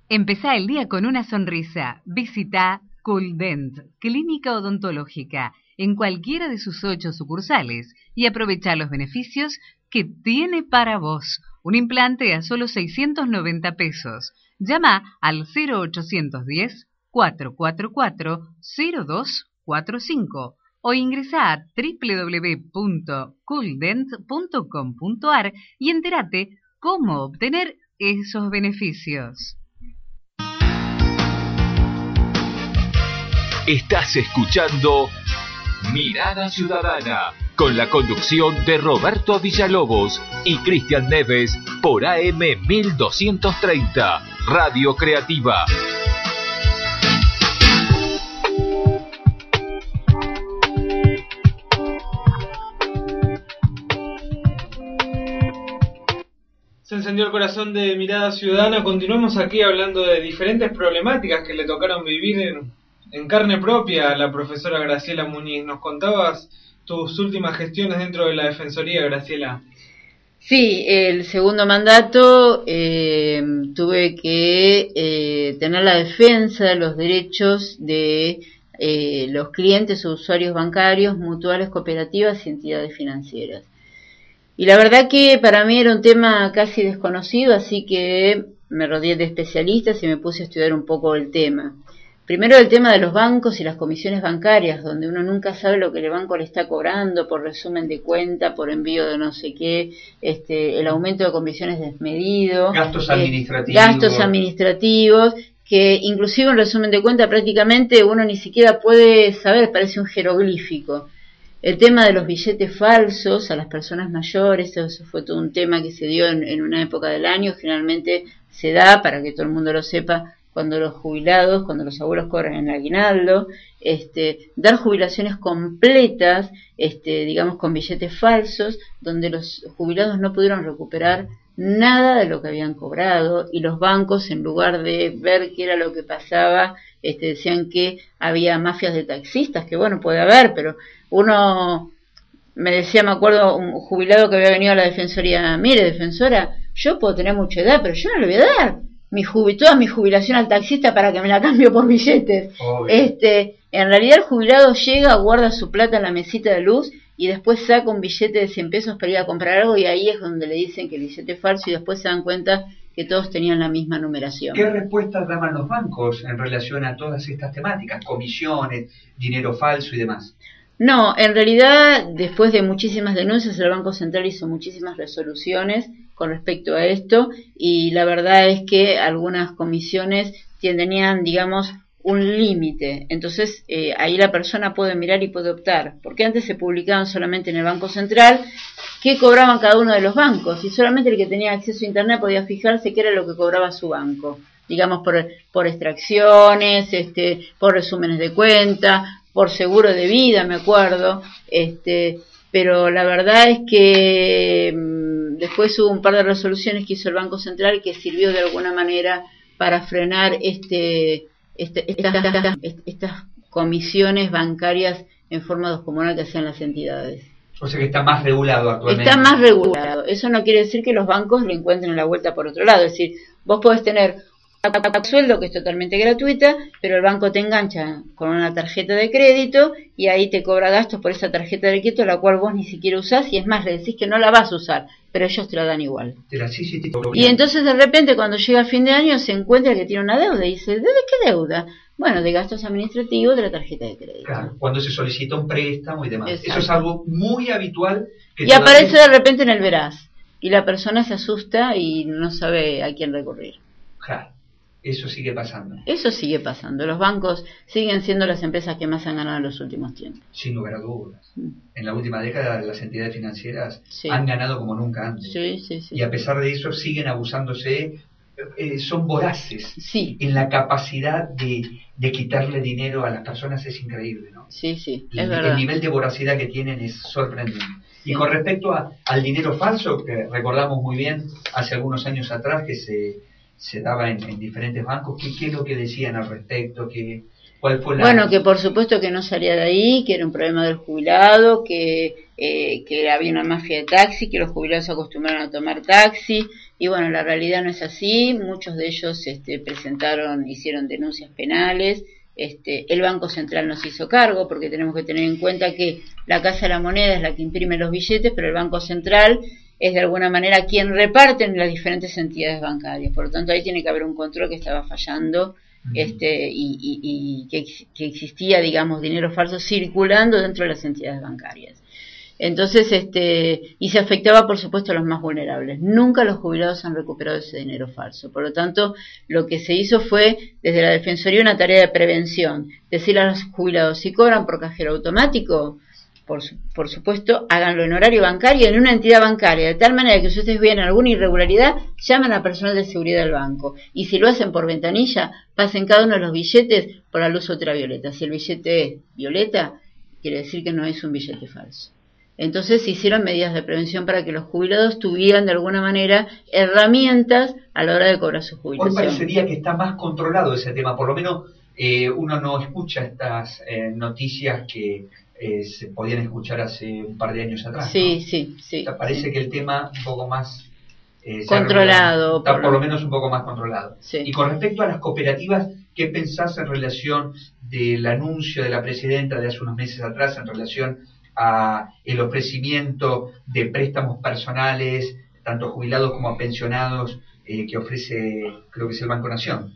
Empezá el día con una sonrisa. Visita Coldent, Clínica Odontológica en cualquiera de sus ocho sucursales y aprovecha los beneficios que tiene para vos. Un implante a solo 690 pesos. Llama al 0810-444-0245 o ingresa a www.cooldent.com.ar y entérate cómo obtener esos beneficios. Estás escuchando Mirada Ciudadana con la conducción de Roberto Villalobos y Cristian Neves por AM 1230, Radio Creativa. Se encendió el corazón de Mirada Ciudadana. Continuamos aquí hablando de diferentes problemáticas que le tocaron vivir en, en carne propia la profesora Graciela Muñiz. Nos contabas tus últimas gestiones dentro de la Defensoría, Graciela. Sí, el segundo mandato eh, tuve que eh, tener la defensa de los derechos de eh, los clientes o usuarios bancarios, mutuales, cooperativas y entidades financieras. Y la verdad que para mí era un tema casi desconocido, así que me rodeé de especialistas y me puse a estudiar un poco el tema. Primero el tema de los bancos y las comisiones bancarias, donde uno nunca sabe lo que el banco le está cobrando por resumen de cuenta, por envío de no sé qué, este, el aumento de comisiones desmedido, Gastos eh, administrativos. gastos administrativos, que inclusive un resumen de cuenta prácticamente uno ni siquiera puede saber, parece un jeroglífico. El tema de los billetes falsos a las personas mayores, eso fue todo un tema que se dio en, en una época del año, generalmente se da, para que todo el mundo lo sepa, cuando los jubilados, cuando los abuelos cobran el aguinaldo, este, dar jubilaciones completas, este, digamos con billetes falsos, donde los jubilados no pudieron recuperar nada de lo que habían cobrado y los bancos en lugar de ver qué era lo que pasaba, este, decían que había mafias de taxistas, que bueno, puede haber, pero uno me decía, me acuerdo, un jubilado que había venido a la defensoría, mire, defensora, yo puedo tener mucha edad, pero yo no le voy a dar mi toda mi jubilación al taxista para que me la cambie por billetes. Obvio. Este, en realidad el jubilado llega, guarda su plata en la mesita de luz y después saca un billete de 100 pesos para ir a comprar algo y ahí es donde le dicen que el billete es falso y después se dan cuenta que todos tenían la misma numeración. ¿Qué respuestas daban los bancos en relación a todas estas temáticas? Comisiones, dinero falso y demás. No, en realidad, después de muchísimas denuncias, el Banco Central hizo muchísimas resoluciones con respecto a esto y la verdad es que algunas comisiones tenían, digamos, un límite. Entonces, eh, ahí la persona puede mirar y puede optar, porque antes se publicaban solamente en el Banco Central qué cobraban cada uno de los bancos y solamente el que tenía acceso a Internet podía fijarse qué era lo que cobraba su banco digamos por, por extracciones, este, por resúmenes de cuenta, por seguro de vida, me acuerdo, este, pero la verdad es que mm, después hubo un par de resoluciones que hizo el Banco Central que sirvió de alguna manera para frenar este, este estas, estas, estas comisiones bancarias en forma descomunal que hacían las entidades. O sea que está más regulado actualmente. Está más regulado. Eso no quiere decir que los bancos le encuentren la vuelta por otro lado. Es decir, vos podés tener sueldo que es totalmente gratuita, pero el banco te engancha con una tarjeta de crédito y ahí te cobra gastos por esa tarjeta de crédito, la cual vos ni siquiera usás y es más, le decís que no la vas a usar, pero ellos te la dan igual. Y entonces de repente cuando llega el fin de año se encuentra que tiene una deuda y dice, ¿de qué deuda? Bueno, de gastos administrativos de la tarjeta de crédito. Claro, cuando se solicita un préstamo y demás. Exacto. Eso es algo muy habitual. Que Y aparece de repente en el veraz y la persona se asusta y no sabe a quién recurrir. Claro, eso sigue pasando, Eso sigue pasando. Los bancos siguen siendo las empresas que más han ganado en los últimos tiempos. sin lugar a dudas. Mm. En la última década las entidades financieras Sí. han ganado como nunca antes. Sí, sí, sí. Y a pesar de eso siguen abusándose, eh, son voraces. Sí. En la capacidad de, de quitarle dinero a las personas es increíble, ¿no? Sí, sí, El, es el verdad. nivel de voracidad que tienen es sorprendente. Y con respecto a- al dinero falso, que recordamos muy bien hace algunos años atrás que se, se daba en, en diferentes bancos, ¿qué, ¿qué es lo que decían al respecto? ¿Qué, ¿Cuál fue la...? Bueno, que por supuesto que no salía de ahí, que era un problema del jubilado, que, eh, que había una mafia de taxi, que los jubilados se acostumbraron a tomar taxi. Y bueno, la realidad no es así. Muchos de ellos este, presentaron, hicieron denuncias penales. Este, el Banco Central nos hizo cargo porque tenemos que tener en cuenta que la Casa de la Moneda es la que imprime los billetes, pero el Banco Central es de alguna manera quien reparte en las diferentes entidades bancarias. Por lo tanto, ahí tiene que haber un control que estaba fallando este, y, y- y que, que existía, digamos, dinero falso circulando dentro de las entidades bancarias. Entonces, este, y se afectaba, por supuesto, a los más vulnerables. Nunca los jubilados han recuperado ese dinero falso. Por lo tanto, lo que se hizo fue, desde la Defensoría, una tarea de prevención. Decirle a los jubilados, si cobran por cajero automático, por, su- por supuesto, háganlo en horario bancario en una entidad bancaria, de tal manera que si ustedes ven alguna irregularidad, llaman al personal de seguridad del banco. Y si lo hacen por ventanilla, pasen cada uno de los billetes por la luz ultravioleta. Si el billete es violeta, quiere decir que no es un billete falso. Entonces se hicieron medidas de prevención para que los jubilados tuvieran de alguna manera herramientas a la hora de cobrar su Hoy jubilación. parecería que está más controlado ese tema, por lo menos eh, uno no escucha estas eh, noticias que eh, se podían escuchar hace un par de años atrás. ¿no? Sí, sí, sí. O sea, parece que el tema un poco más eh, Controlado, está por por lo- menos un poco más controlado. Sí. Y con respecto a las cooperativas, ¿qué pensás en relación del anuncio de la presidenta de hace unos meses atrás en relación a el ofrecimiento de préstamos personales, tanto a jubilados como a pensionados, eh, que ofrece, creo que es el Banco Nación?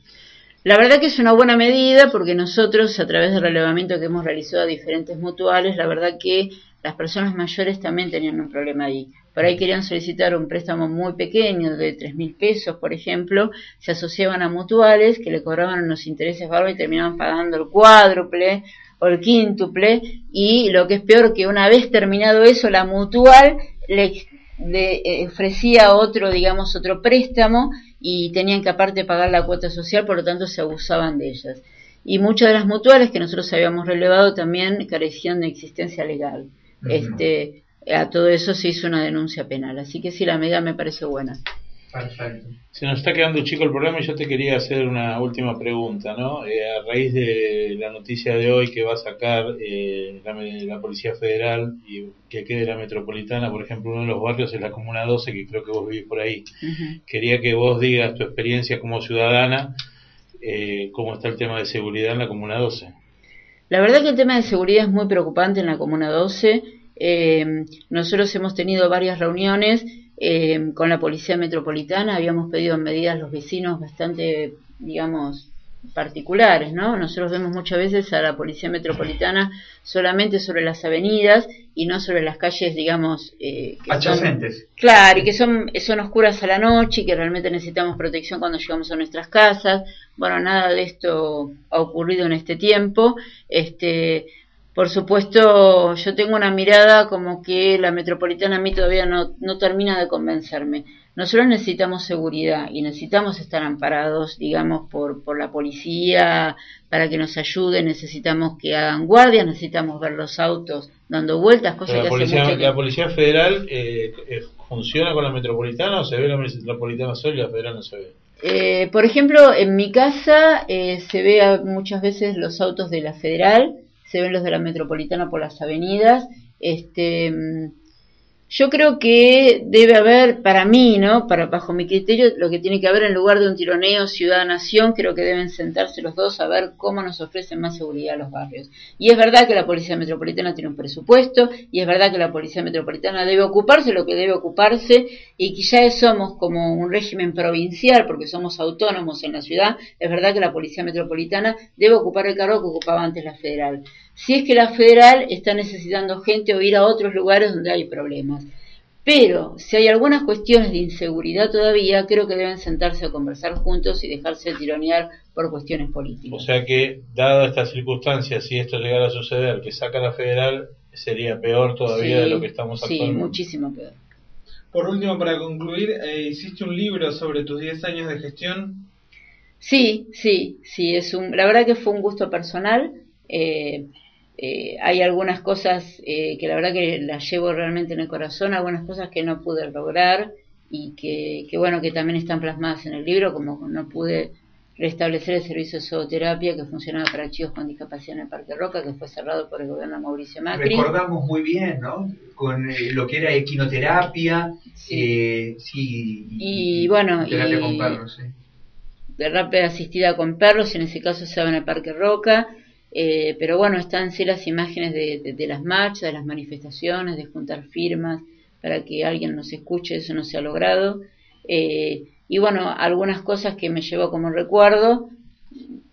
La verdad que es una buena medida porque nosotros, a través del relevamiento que hemos realizado a diferentes mutuales, la verdad que las personas mayores también tenían un problema ahí. Por ahí querían solicitar un préstamo muy pequeño de tres mil pesos, por ejemplo, se asociaban a mutuales que le cobraban unos intereses bárbaros y terminaban pagando el cuádruple o el quíntuple y lo que es peor que una vez terminado eso, la mutual le, le, eh, ofrecía otro, digamos, otro préstamo y tenían que aparte pagar la cuota social, por lo tanto se abusaban de ellas. Y muchas de las mutuales que nosotros habíamos relevado también carecían de existencia legal. Este, a todo eso se hizo una denuncia penal. Así que sí, la medida me parece buena. Perfecto. Se nos está quedando chico el programa y yo te quería hacer una última pregunta, ¿no? Eh, a raíz de la noticia de hoy que va a sacar eh, la, Policía Federal y que quede la Metropolitana, por ejemplo, uno de los barrios es la Comuna 12, que creo que vos vivís por ahí. Quería que vos digas tu experiencia como ciudadana, eh, cómo está el tema de seguridad en la Comuna 12. La verdad que el tema de seguridad es muy preocupante en la Comuna 12. Eh, nosotros hemos tenido varias reuniones eh, con la Policía Metropolitana, habíamos pedido medidas los vecinos bastante, digamos, particulares, ¿no? Nosotros vemos muchas veces a la Policía Metropolitana solamente sobre las avenidas y no sobre las calles, digamos, eh, que son- Adyacentes. Claro, y que son, son oscuras a la noche y que realmente necesitamos protección cuando llegamos a nuestras casas. Bueno, nada de esto ha ocurrido en este tiempo. Este, por supuesto, yo tengo una mirada como que la metropolitana a mí todavía no, no termina de convencerme. Nosotros necesitamos seguridad y necesitamos estar amparados, digamos, por, por la policía para que nos ayude. Necesitamos que hagan guardias, necesitamos ver los autos dando vueltas, cosas que la, hace policía, mucho que- ¿La Policía Federal eh, eh, funciona con la Metropolitana o se ve la Metropolitana solo y la Federal no se ve? Eh, por ejemplo, en mi casa eh, se ve muchas veces los autos de la Federal, se ven los de la Metropolitana por las avenidas. Este, yo creo que debe haber, para mí, ¿no? Para bajo mi criterio, lo que tiene que haber en lugar de un tironeo ciudad-nación, creo que deben sentarse los dos a ver cómo nos ofrecen más seguridad a los barrios. Y es verdad que la Policía Metropolitana tiene un presupuesto, y es verdad que la Policía Metropolitana debe ocuparse lo que debe ocuparse, y ya somos como un régimen provincial, porque somos autónomos en la ciudad, es verdad que la Policía Metropolitana debe ocupar el cargo que ocupaba antes la federal. Si es que la federal está necesitando gente o ir a otros lugares donde hay problemas. Pero si hay algunas cuestiones de inseguridad todavía, creo que deben sentarse a conversar juntos y dejarse tironear por cuestiones políticas. O sea que, dada estas circunstancias, si esto llegara a suceder, que saca la federal, sería peor todavía de lo que estamos sí, actualmente. muchísimo peor. Por último, para concluir, eh, hiciste un libro sobre tus 10 años de gestión. Sí, sí, sí, es un, la verdad que fue un gusto personal. eh, eh, hay algunas cosas eh, que la verdad que las llevo realmente en el corazón, algunas cosas que no pude lograr y que, que bueno, que también están plasmadas en el libro, como no pude restablecer el servicio de zooterapia que funcionaba para chicos con discapacidad en el Parque Roca, que fue cerrado por el gobierno de Mauricio Macri. Recordamos muy bien, ¿no? Con eh, lo que era equinoterapia, eh, sí, Y bueno, terapia y- con perros, sí. terapia asistida con perros, en ese caso se en el Parque Roca, eh, pero bueno, están sí las imágenes de, de- las marchas, de las manifestaciones, de juntar firmas para que alguien nos escuche, eso no se ha logrado. Eh, y bueno, algunas cosas que me llevó como recuerdo,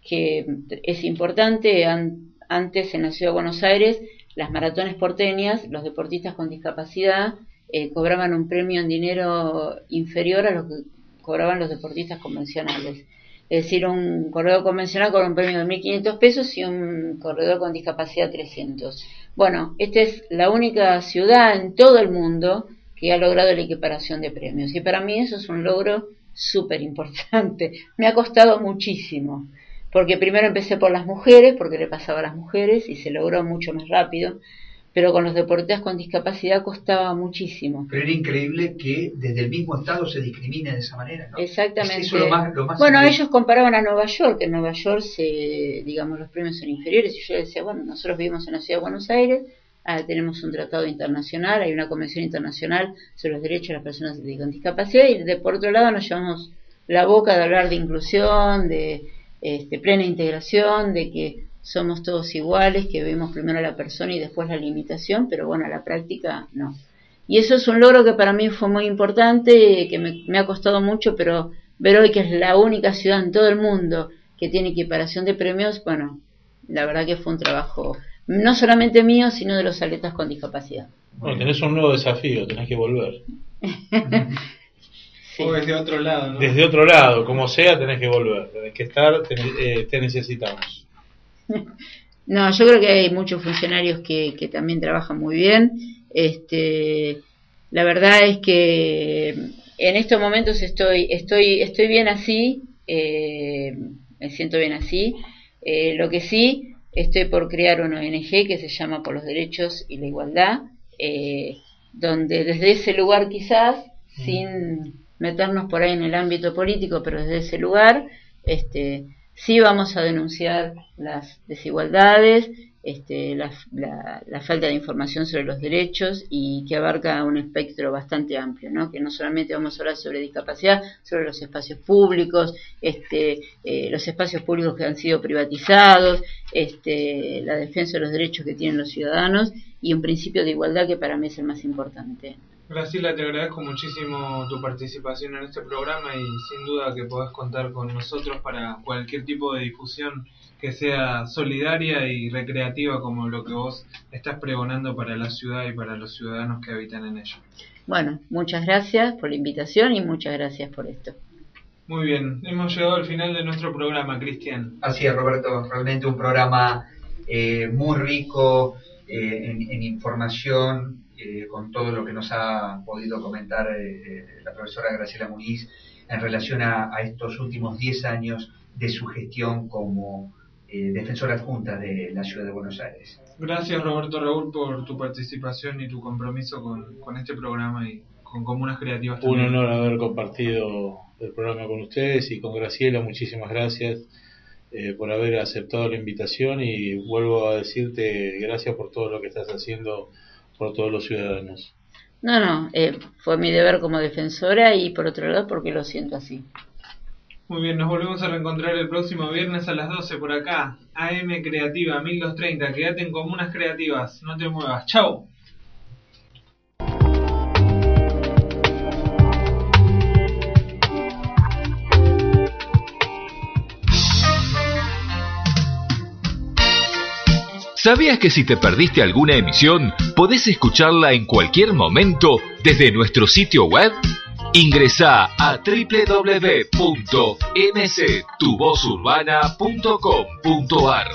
que es importante, an- antes en la Ciudad de Buenos Aires, las maratones porteñas, los deportistas con discapacidad eh, cobraban un premio en dinero inferior a lo que cobraban los deportistas convencionales. Es decir, un corredor convencional cobra un premio de 1.500 pesos y un corredor con discapacidad 300. Bueno, esta es la única ciudad en todo el mundo que ha logrado la equiparación de premios. Y para mí eso es un logro súper importante. Me ha costado muchísimo, porque primero empecé por las mujeres, porque le pasaba a las mujeres y se logró mucho más rápido, pero con los deportistas con discapacidad costaba muchísimo. Pero era increíble que desde el mismo estado se discrimine de esa manera, ¿no? Exactamente. Eso es lo más, lo más bueno, increíble. ellos comparaban a Nueva York, que en Nueva York se, digamos, los premios son inferiores, y yo decía, bueno, nosotros vivimos en la ciudad de Buenos Aires, ah, tenemos un tratado internacional, hay una convención internacional sobre los derechos de las personas con discapacidad, y de, por otro lado nos llevamos la boca de hablar de inclusión, de este, plena integración, de que somos todos iguales, que vemos primero a la persona y después la limitación, pero bueno, a la práctica no. Y eso es un logro que para mí fue muy importante, que me, me ha costado mucho, pero ver hoy que es la única ciudad en todo el mundo que tiene equiparación de premios, bueno, la verdad que fue un trabajo no solamente mío, sino de los atletas con discapacidad. Bueno, tenés un nuevo desafío, tenés que volver. O desde otro lado, ¿no? Desde otro lado, como sea, tenés que volver. Tenés que estar, te, eh, te necesitamos. No, yo creo que hay muchos funcionarios que, que también trabajan muy bien. Este, la verdad es que en estos momentos estoy, estoy, estoy bien así, eh, me siento bien así. Eh, lo que sí, estoy por crear una ONG que se llama Por los Derechos y la Igualdad, eh, donde desde ese lugar quizás, sin meternos por ahí en el ámbito político, pero desde ese lugar, este, sí vamos a denunciar las desigualdades, este, la, la- falta de información sobre los derechos y que abarca un espectro bastante amplio, ¿no? que no solamente vamos a hablar sobre discapacidad, sobre los espacios públicos, este, eh, los espacios públicos que han sido privatizados, este, la defensa de los derechos que tienen los ciudadanos y un principio de igualdad que para mí es el más importante. Graciela, te agradezco muchísimo tu participación en este programa y sin duda que podés contar con nosotros para cualquier tipo de difusión que sea solidaria y recreativa como lo que vos estás pregonando para la ciudad y para los ciudadanos que habitan en ella. Bueno, muchas gracias por la invitación y muchas gracias por esto. Muy bien, hemos llegado al final de nuestro programa, Cristian. Así es, Roberto, realmente un programa eh, muy rico eh, en, en información, eh, con todo lo que nos ha podido comentar eh, eh, la profesora Graciela Muniz en relación a, a estos últimos 10 años de su gestión como eh, defensora adjunta de la ciudad de Buenos Aires. Gracias Roberto Raúl por tu participación y tu compromiso con, con este programa y con Comunas Creativas. Un también. honor haber compartido el programa con ustedes y con Graciela. Muchísimas gracias eh, por haber aceptado la invitación y vuelvo a decirte gracias por todo lo que estás haciendo por todos los ciudadanos. No, no, eh, fue mi deber como defensora y por otro lado porque lo siento así. Muy bien, nos volvemos a reencontrar el próximo viernes a las 12 por acá. AM Creativa 1230. Quédate en Comunas Creativas. No te muevas. Chau. ¿Sabías que si te perdiste alguna emisión, podés escucharla en cualquier momento desde nuestro sitio web? Ingresa a www.mctuvozurbana.com.ar